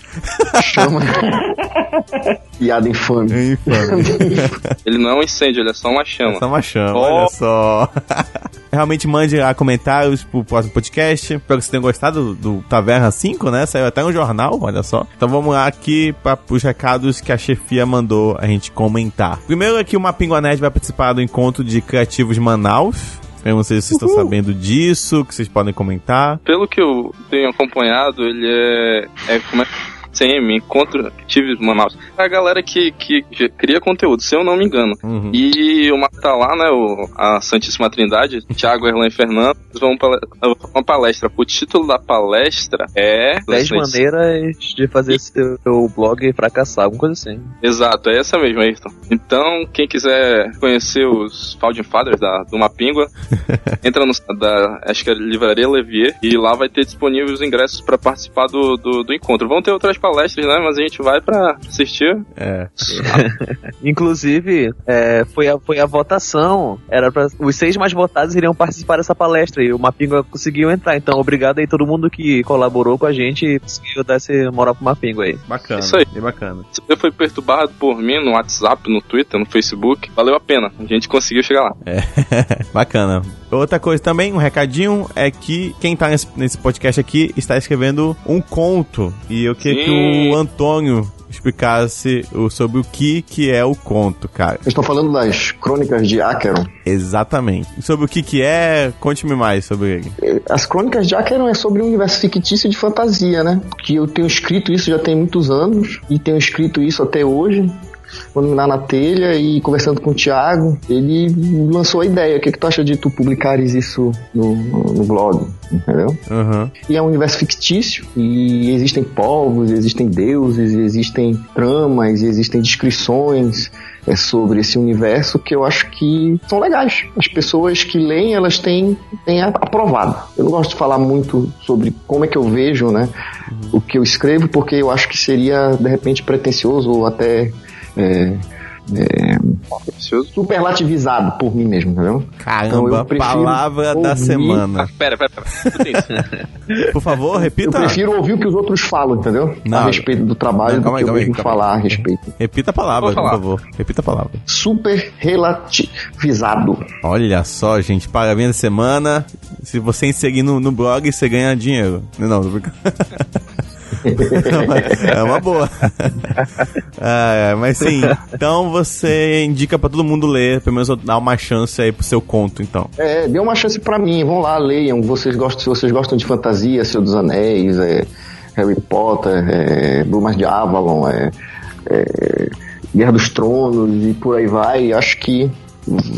S2: Chama. Piada infame.
S3: É infame.
S1: Ele não é um incêndio, ele é só uma chama.
S3: É só uma chama,
S1: Oh.
S3: olha só. Realmente mande lá comentários pro próximo podcast. Espero que vocês tenham gostado do, do Taverna 5, né? Saiu até no jornal, olha só. Então vamos lá aqui para os recados que a chefia mandou a gente comentar. Primeiro aqui o Mapingua Nerd vai participar do encontro de criativos Manaus. Eu não sei se vocês estão sabendo disso, que vocês podem comentar.
S1: Pelo que eu tenho acompanhado, ele é. é como é CM, Encontro Tive Manaus. É a galera que, que, cria conteúdo, se eu não me engano.
S3: Uhum.
S1: E o Marco tá lá, né? O, a Santíssima Trindade, Thiago, Erlan e Fernando, eles vão uma palestra. O título da palestra é.
S4: 10 maneiras de fazer seu blog fracassar, alguma coisa assim.
S1: Exato, é essa mesmo, Ayrton. Então, quem quiser conhecer os Founding Fathers da, do Mapingua, entra no da, acho que é Livraria Levier, e lá vai ter disponíveis os ingressos para participar do, do, do encontro. Vão ter outras palestras, né? Mas a gente vai para assistir.
S3: É.
S4: Inclusive, é, foi, a, foi a votação. Era pra, os seis mais votados iriam participar dessa palestra e o Mapingua conseguiu entrar. Então, obrigado aí todo mundo que colaborou com a gente e conseguiu dar esse moral pro Mapingua aí.
S3: Bacana.
S1: Isso aí.
S3: Bem bacana.
S1: Se você foi perturbado por mim no WhatsApp, no Twitter, no Facebook, valeu a pena. A gente conseguiu chegar lá.
S3: Bacana. Outra coisa também, um recadinho, é que quem tá nesse, nesse podcast aqui está escrevendo um conto. E eu queria que
S1: Sim.
S3: o Antônio explicasse o, sobre o que, que é o conto, cara.
S2: Vocês estão falando das crônicas de Acheron.
S3: Exatamente. Sobre o que, que é, conte-me mais sobre ele.
S2: As crônicas de Acheron é sobre um universo fictício de fantasia, né? Que eu tenho escrito isso já tem muitos anos e tenho escrito isso até hoje. Lá na telha e conversando com o Thiago, ele lançou a ideia. O que, que tu acha de tu publicares isso no, no blog? Entendeu?
S3: Aham.
S2: E é um universo fictício e existem povos, existem deuses, existem tramas, existem descrições é, sobre esse universo que eu acho que são legais. As pessoas que leem, elas têm, têm aprovado. Eu não gosto de falar muito sobre como é que eu vejo, né, o que eu escrevo, porque eu acho que seria, de repente, pretencioso ou até é,
S1: Precioso.
S2: superlativizado por mim mesmo, entendeu? Então,
S3: Caramba,
S2: eu prefiro
S3: palavra da semana.
S1: Ah, pera, pera.
S3: Por favor,
S2: Eu
S3: repita.
S2: prefiro ouvir o que os outros falam, entendeu?
S3: Não.
S2: a respeito do trabalho
S3: Não,
S2: do
S3: calma aí,
S2: que eu mesmo falar a respeito.
S3: Repita a palavra, por favor. Repita a palavra.
S2: Super relativizado.
S3: Olha só, gente, parabéns da semana. Se você seguir no, no blog, você ganha dinheiro. Não, tô brincando. é uma boa. Ah, é, mas sim, então você indica pra todo mundo ler, pelo menos dar uma chance aí pro seu conto, então.
S2: É, dê uma chance pra mim, vão lá, leiam. Vocês gostam, se vocês gostam de fantasia, Senhor dos Anéis, é, Harry Potter, é, Brumas de Avalon, é, é, Guerra dos Tronos e por aí vai, acho que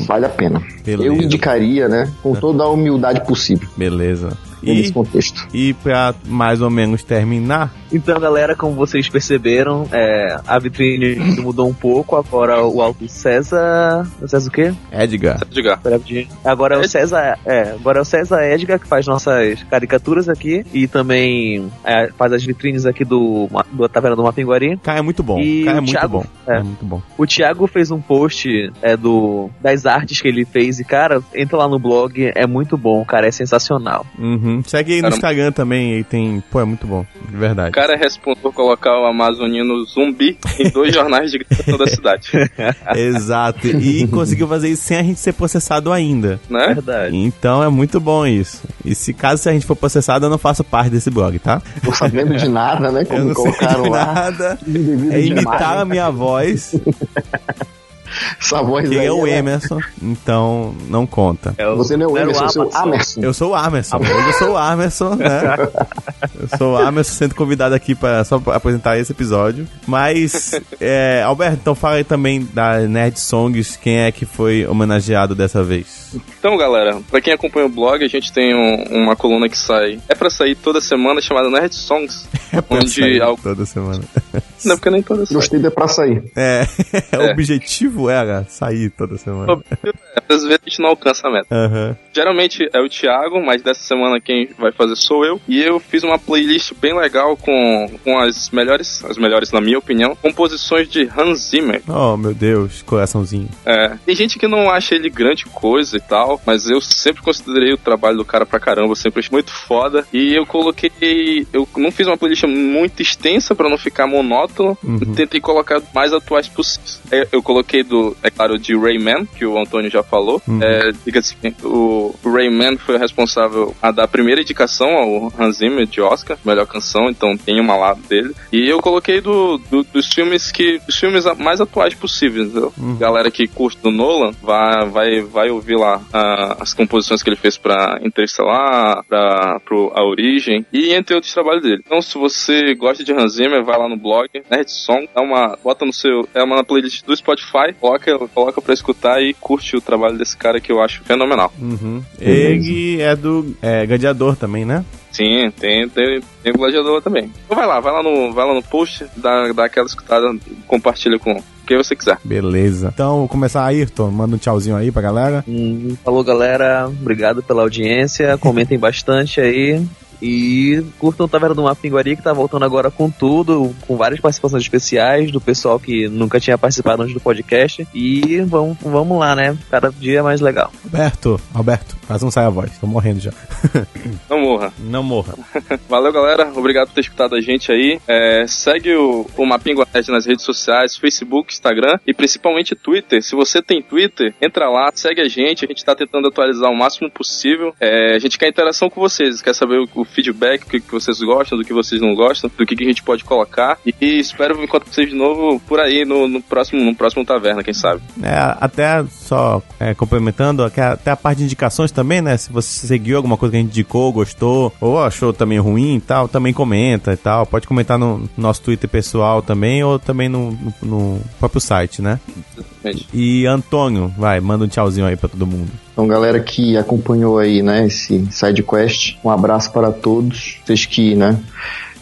S2: vale a pena.
S3: Beleza.
S2: Eu indicaria, né, com toda a humildade possível
S3: Beleza.
S2: Nesse
S3: E,
S2: contexto.
S3: e pra mais ou menos terminar,
S4: Então, galera, como vocês perceberam, é, a vitrine mudou um pouco. Agora o Alto César. O César o quê?
S3: Edgar.
S4: Rapidinho. Agora é o César. É, agora é o César Edgar que faz nossas caricaturas aqui. E também é, faz as vitrines aqui do, do Taverna do Mapinguari.
S3: Cara, é muito bom.
S4: E
S3: Cara, é muito
S4: Thiago?
S3: bom.
S4: É.
S3: É muito bom.
S4: O Thiago fez um post é, do, das artes que ele fez. E, cara, entra lá no blog. É muito bom, cara. É sensacional.
S3: Uhum. Segue aí no
S1: Caramba.
S3: Instagram também, aí tem. Pô, é muito bom. De verdade.
S1: O cara é responsável por colocar o amazonino zumbi em dois jornais de gravação da cidade.
S3: Exato. E conseguiu fazer isso sem a gente ser processado ainda.
S1: Né?
S4: Verdade.
S3: Então é muito bom isso. E se caso a gente for processado, eu não faço parte desse blog, tá?
S2: Tô sabendo de nada, né,
S3: Eu
S2: como
S3: não sei
S2: colocaram
S3: de
S2: lá.
S3: nada. É
S2: demais,
S3: imitar
S2: né?
S3: a minha voz,
S2: Essa voz
S3: que
S2: aí,
S3: é o
S2: né?
S3: Emerson, então não conta.
S4: É o-
S2: Você não é o Emerson, você é o. Amerson.
S3: Eu sou o Amerson. Hoje eu sou o Amerson, né? Eu sou o Amerson sendo convidado aqui para só pra apresentar esse episódio. Mas, é, Alberto, então fala aí também da Nerd Songs, quem é que foi homenageado dessa vez?
S1: Então, galera, pra quem acompanha o blog, a gente tem um- uma coluna que sai. É pra sair toda semana chamada Nerd Songs.
S3: É pra
S1: Onde
S3: sair
S1: al-
S3: toda semana.
S1: Não, porque nem toda semana.
S2: Gostei de pra sair.
S3: É, o
S1: É.
S3: objetivo era sair toda semana.
S1: Às vezes a gente não alcança a meta.
S3: Aham.
S1: Geralmente é o Thiago, mas dessa semana quem vai fazer sou eu. E eu fiz uma playlist bem legal com, com as melhores, as melhores na minha opinião, composições de Hans Zimmer.
S3: Oh, meu Deus, coraçãozinho.
S1: É, tem gente que não acha ele grande coisa e tal, mas eu sempre considerei o trabalho do cara pra caramba, eu sempre achei muito foda. E eu coloquei. Eu não fiz uma playlist muito extensa pra não ficar monótono,
S3: Uhum.
S1: tentei colocar mais atuais possíveis. É, Eu coloquei do, é claro, de Rayman, que o Antônio já falou.
S3: Uhum.
S1: É, diga assim, o Rayman foi o responsável a dar a primeira indicação ao Hans Zimmer de Oscar, melhor canção, então tem uma lá dele. E eu coloquei do, do- dos filmes que. Dos filmes mais atuais possíveis?
S3: Uhum.
S1: Galera que curte do Nolan vai, vai, vai ouvir lá ah, as composições que ele fez pra Interstellar, pra, pro A Origem e entre outros trabalhos dele. Então, se você gosta de Hans Zimmer, vai lá no blog, Nerd Song, dá uma, bota no seu, é uma playlist do Spotify, coloca, coloca pra escutar e curte o trabalho desse cara que eu acho fenomenal.
S3: Uhum. Ele é do é, Gladiador também, né?
S1: Sim, tem, tem, tem o Gladiador também. Então vai lá, vai lá no, vai lá no post, dá, dá aquela escutada, compartilha com quem você quiser.
S3: Beleza. Então, vou começar, Ayrton. Manda um tchauzinho aí pra galera.
S4: Hum, falou, galera. Obrigado pela audiência. Comentem bastante aí. E curtam Taverna do Mapinguari, que tá voltando agora com tudo, com várias participações especiais do pessoal que nunca tinha participado antes do podcast. E vamos, vamos lá, né? Cada dia é mais legal.
S3: Alberto, Alberto, quase não sai a voz. Tô morrendo já.
S1: Não morra.
S3: Não morra.
S1: Valeu, galera. Obrigado por ter escutado a gente aí. É, segue o, o Mapingua Nerd nas redes sociais, Facebook, Instagram e principalmente Twitter. Se você tem Twitter, entra lá, segue a gente. A gente tá tentando atualizar o máximo possível. É, a gente quer interação com vocês, quer saber o, o feedback, o que, que vocês gostam, do que vocês não gostam, do que, que a gente pode colocar. E, espero encontrar vocês de novo por aí no, no próximo, no próximo Taverna, quem sabe.
S3: É, até só é, complementando, até até a parte de indicações também, né? Se você seguiu alguma coisa que a gente indicou, gostou, ou achou também ruim e tal, também comenta e tal. Pode comentar no nosso Twitter pessoal também, ou também no, no- no próprio site, né? E Antônio, vai, manda um tchauzinho aí pra todo mundo.
S2: Então, galera que acompanhou aí, né, esse side quest, um abraço para todos. Vocês que, né,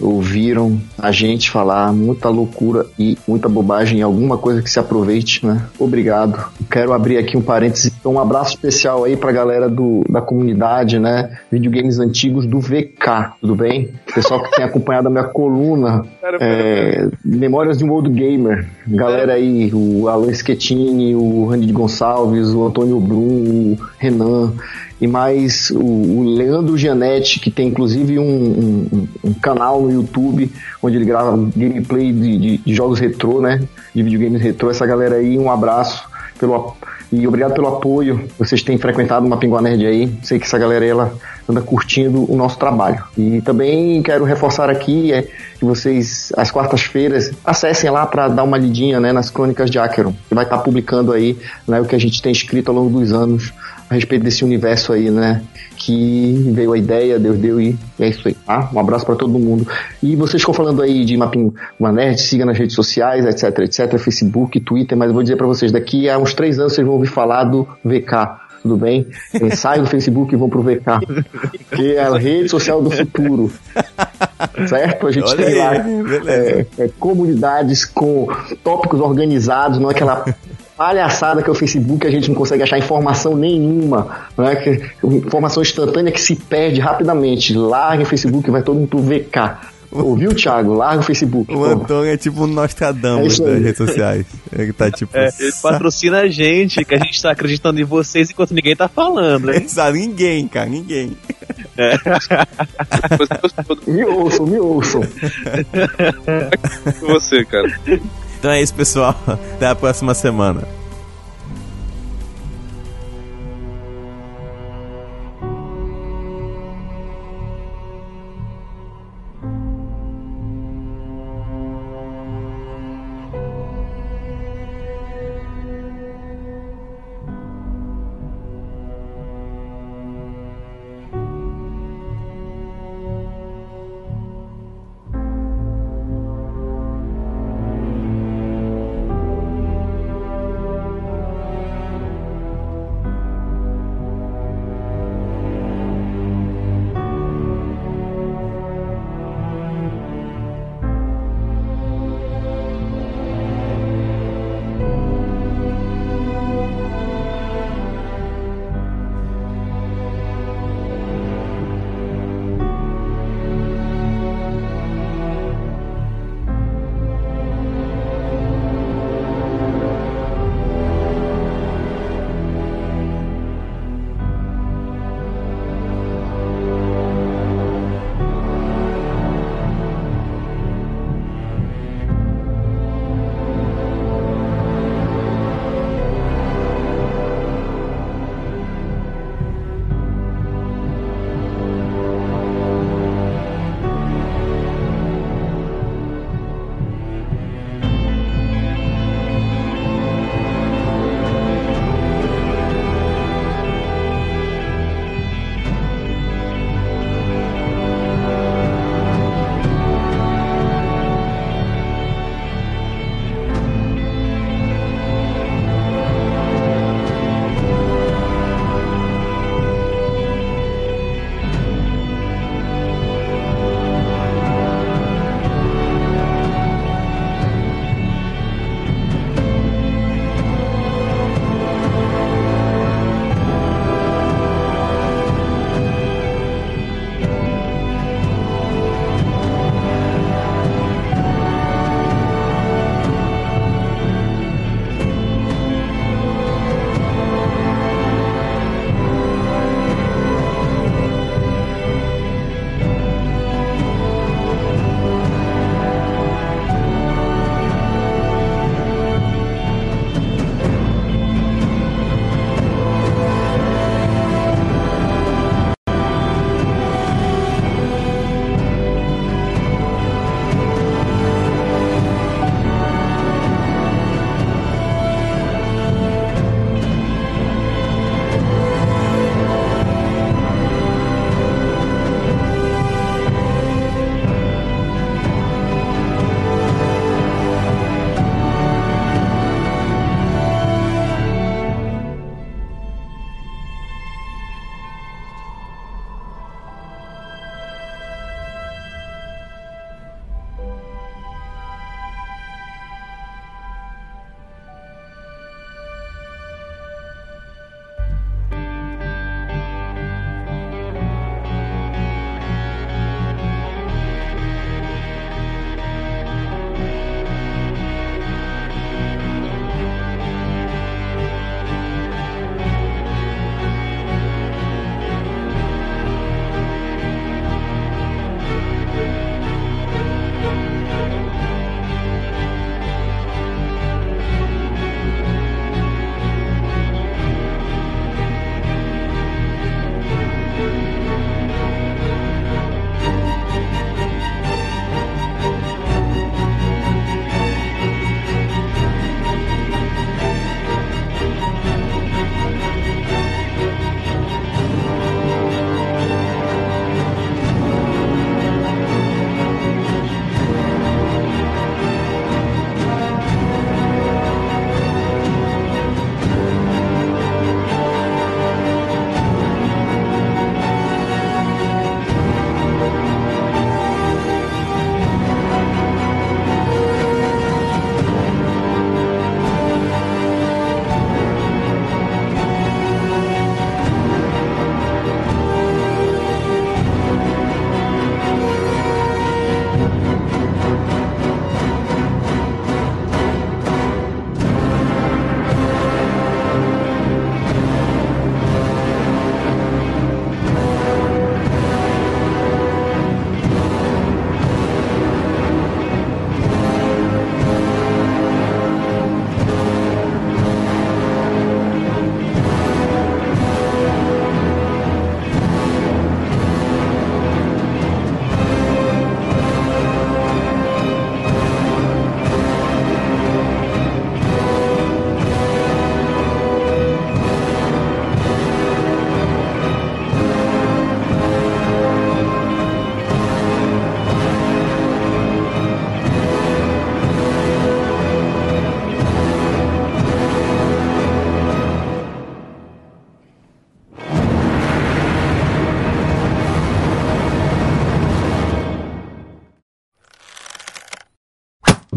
S2: ouviram a gente falar muita loucura e muita bobagem em alguma coisa que se aproveite, né? Obrigado. Quero abrir aqui um parêntese, então um abraço especial aí pra galera do, da comunidade, né? Videogames antigos do VK, tudo bem? Pessoal que tem acompanhado a minha coluna, é, Memórias de um Old Gamer. Galera aí, o Alan Schettini, o Randy Gonçalves, o Antônio Brum, o Renan e mais o, o Leandro Gianetti, que tem inclusive um, um- um canal no YouTube onde ele grava gameplay de, de- de jogos retrô, né? De videogames retrô. Essa galera aí, um abraço pelo, e obrigado pelo apoio. Vocês têm frequentado uma Pinguá Nerd aí. Sei que essa galera aí, ela anda curtindo o nosso trabalho. E também quero reforçar aqui é, que vocês, às quartas-feiras, acessem lá para dar uma lidinha né, nas crônicas de Acheron, que vai estar publicando aí né, o que a gente tem escrito ao longo dos anos a respeito desse universo aí, né? Que veio a ideia, Deus deu e é isso aí, tá? Um abraço para todo mundo. E vocês ficam falando aí de Mapim uma Nerd, siga nas redes sociais, etc, etc, Facebook, Twitter, mas eu vou dizer para vocês, daqui a uns três anos vocês vão ouvir falar do VK. Tudo bem? Eles saem do Facebook e vão pro VK. Que é a rede social do futuro. Certo? A gente
S3: Olha
S2: tem lá
S3: aí, beleza.
S2: é, é, comunidades com tópicos organizados, não é aquela palhaçada que é o Facebook, a gente não consegue achar informação nenhuma, não é? Que, informação instantânea que se perde rapidamente. Larga o Facebook, vai todo mundo pro VK. Ouviu, Thiago? Larga o Facebook.
S3: O
S2: pô.
S3: Antônio é tipo um
S2: É
S3: Nostradamus
S2: isso
S3: das redes sociais. Ele tá tipo.
S4: É, ele patrocina a gente, que a gente tá acreditando em vocês enquanto ninguém tá falando, né?
S3: Sabe, ninguém, cara, ninguém.
S2: Me ouçam, me ouçam.
S1: Você, cara.
S3: Então é isso, pessoal. Até a próxima semana.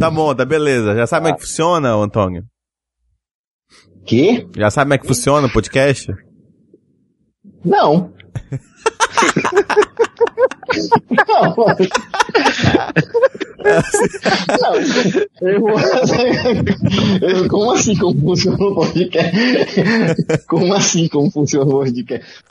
S3: Tá bom, tá beleza. Já sabe como é que funciona, ô Antônio?
S2: Quê?
S3: Já sabe como é que funciona o podcast?
S2: Não. Não. Não. Eu, eu, como assim como funciona o podcast? Como assim como funciona o podcast?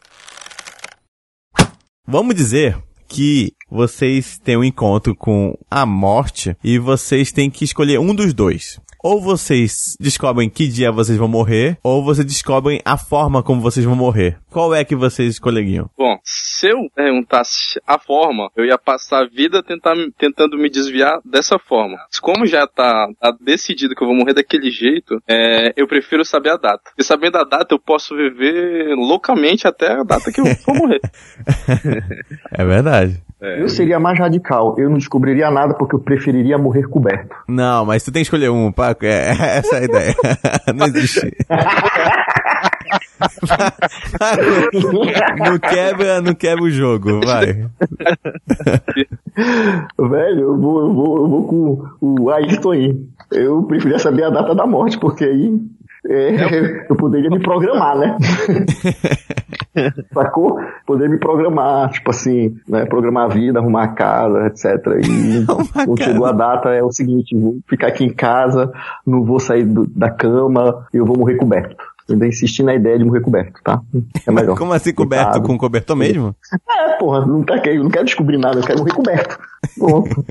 S3: Vamos dizer que vocês têm um encontro com a morte e vocês têm que escolher um dos dois. Ou vocês descobrem que dia vocês vão morrer, ou vocês descobrem a forma como vocês vão morrer. Qual é que vocês escolheriam?
S1: Bom, se eu perguntasse a forma, eu ia passar a vida tentar, tentando me desviar dessa forma. Como já tá, tá decidido que eu vou morrer daquele jeito, é, eu prefiro saber a data. E sabendo a data, eu posso viver loucamente até a data que eu vou morrer.
S3: É verdade.
S2: Eu seria mais radical. Eu não descobriria nada porque eu preferiria morrer coberto.
S3: Não, mas tu tem que escolher um, Paco. É, essa é a ideia. Não existe. não quebra, não quebra o jogo, vai.
S2: Velho, eu vou, eu vou, eu vou com o Ayrton aí. Eu preferia saber a data da morte, porque aí é, eu poderia me programar, né? Sacou? Poder me programar, tipo assim, né? Programar a vida, arrumar a casa, etc. E quando chegou a data, é o seguinte, vou ficar aqui em casa, não vou sair do- da cama, eu vou morrer coberto. Eu ainda insisti na ideia de morrer coberto, tá? É melhor.
S3: Como assim coberto? Com cobertor mesmo?
S2: É, porra, não, tá, eu não quero descobrir nada, eu quero morrer coberto. Pronto.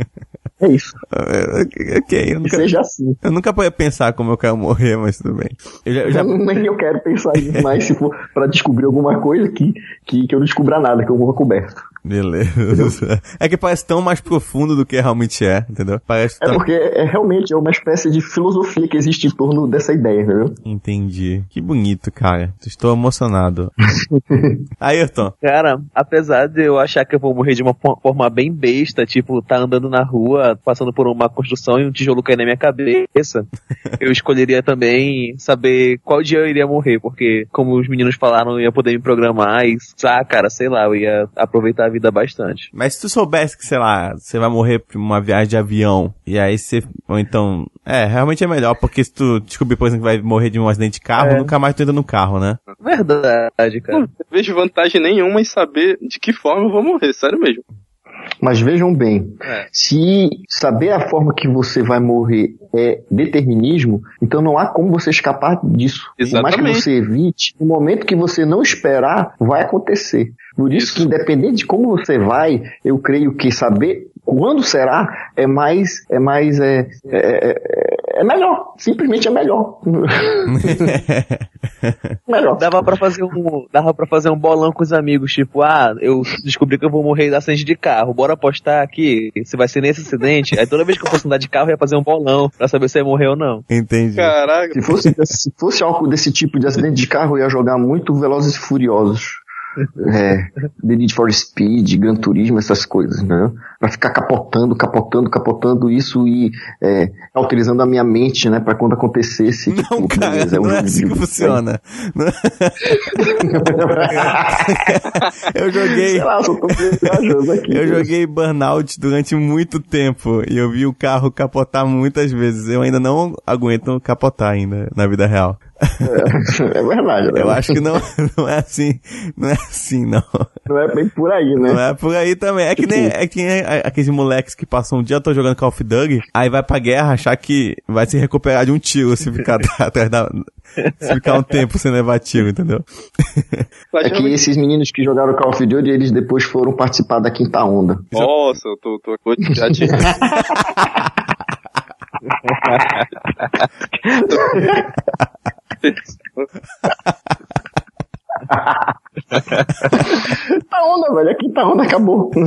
S2: É isso.
S3: É, Ok, eu
S2: Que
S3: nunca,
S2: seja assim.
S3: eu nunca podia pensar como eu quero morrer, mas tudo bem. Eu já, eu já-
S2: Nem eu quero pensar nisso, mas se for pra descobrir alguma coisa que, que, que eu não descubra nada, que eu morra coberto.
S3: Beleza. É que parece tão mais profundo do que realmente é, entendeu? Parece
S2: É
S3: tão...
S2: porque é realmente é uma espécie de filosofia que existe em torno dessa ideia, entendeu?
S3: Entendi. Que bonito, cara. Estou emocionado. Ayrton,
S4: Cara, apesar de eu achar que eu vou morrer de uma fo- forma bem besta, tipo, tá andando na rua, passando por uma construção e um tijolo cair na minha cabeça, eu escolheria também saber qual dia eu iria morrer, porque, como os meninos falaram, eu ia poder me programar e, ah, cara, sei lá, eu ia aproveitar a vida bastante.
S3: mas se tu soubesse que, sei lá, você vai morrer por uma viagem de avião, e aí você, ou então, é, realmente é melhor, porque se tu descobrir, por exemplo, que vai morrer de um acidente de carro,
S4: É.
S3: nunca mais tu entra no carro, né?
S4: Verdade, cara.
S1: Não vejo vantagem nenhuma em saber de que forma eu vou morrer, sério mesmo.
S2: Mas vejam bem,
S4: É.
S2: se saber a forma que você vai morrer é determinismo, então não há como você escapar disso. Por mais que
S1: Exatamente.
S2: você evite, no momento que você não esperar, vai acontecer. Por isso,
S1: Isso.
S2: que independente de como você vai, eu creio que saber quando será é mais, é mais, é, é, é, é melhor. Simplesmente é melhor. melhor.
S4: Dava pra fazer um, dava para fazer um bolão com os amigos, tipo, ah, eu descobri que eu vou morrer de acidente de carro, bora apostar aqui se vai ser nesse acidente. Aí toda vez que eu fosse andar de carro, eu ia fazer um bolão pra saber se eu ia morrer ou não.
S3: Entendi.
S1: Caraca,
S2: Se fosse, se fosse algo desse tipo de acidente de carro, eu ia jogar muito Velozes e Furiosos. É, The Need for Speed, Gran Turismo, essas coisas, né? Pra ficar capotando, capotando, capotando isso e é, autorizando a minha mente, né? Pra quando acontecesse.
S3: Não,
S2: tipo,
S3: cara,
S2: beleza, é um
S3: não é
S2: jogo
S3: assim
S2: de-
S3: que funciona. Eu joguei,
S2: lá, viajando aqui.
S3: eu joguei Burnout durante muito tempo e eu vi o carro capotar muitas vezes. Eu ainda não aguento capotar ainda na vida real.
S2: É verdade, né?
S3: Eu acho que não, não é assim, não é assim, não.
S2: Não é bem por aí, né?
S3: Não é por aí também. É que nem, é que nem aqueles moleques que passam um dia todo jogando Call of Duty, aí vai pra guerra achar que vai se recuperar de um tiro se ficar atrás da, se ficar um tempo sem levar tiro, entendeu?
S2: É que esses meninos que jogaram Call of Duty, eles depois foram participar da quinta onda.
S1: Nossa, eu tô, tô já
S2: tá onda, velho. Aqui tá onda, acabou.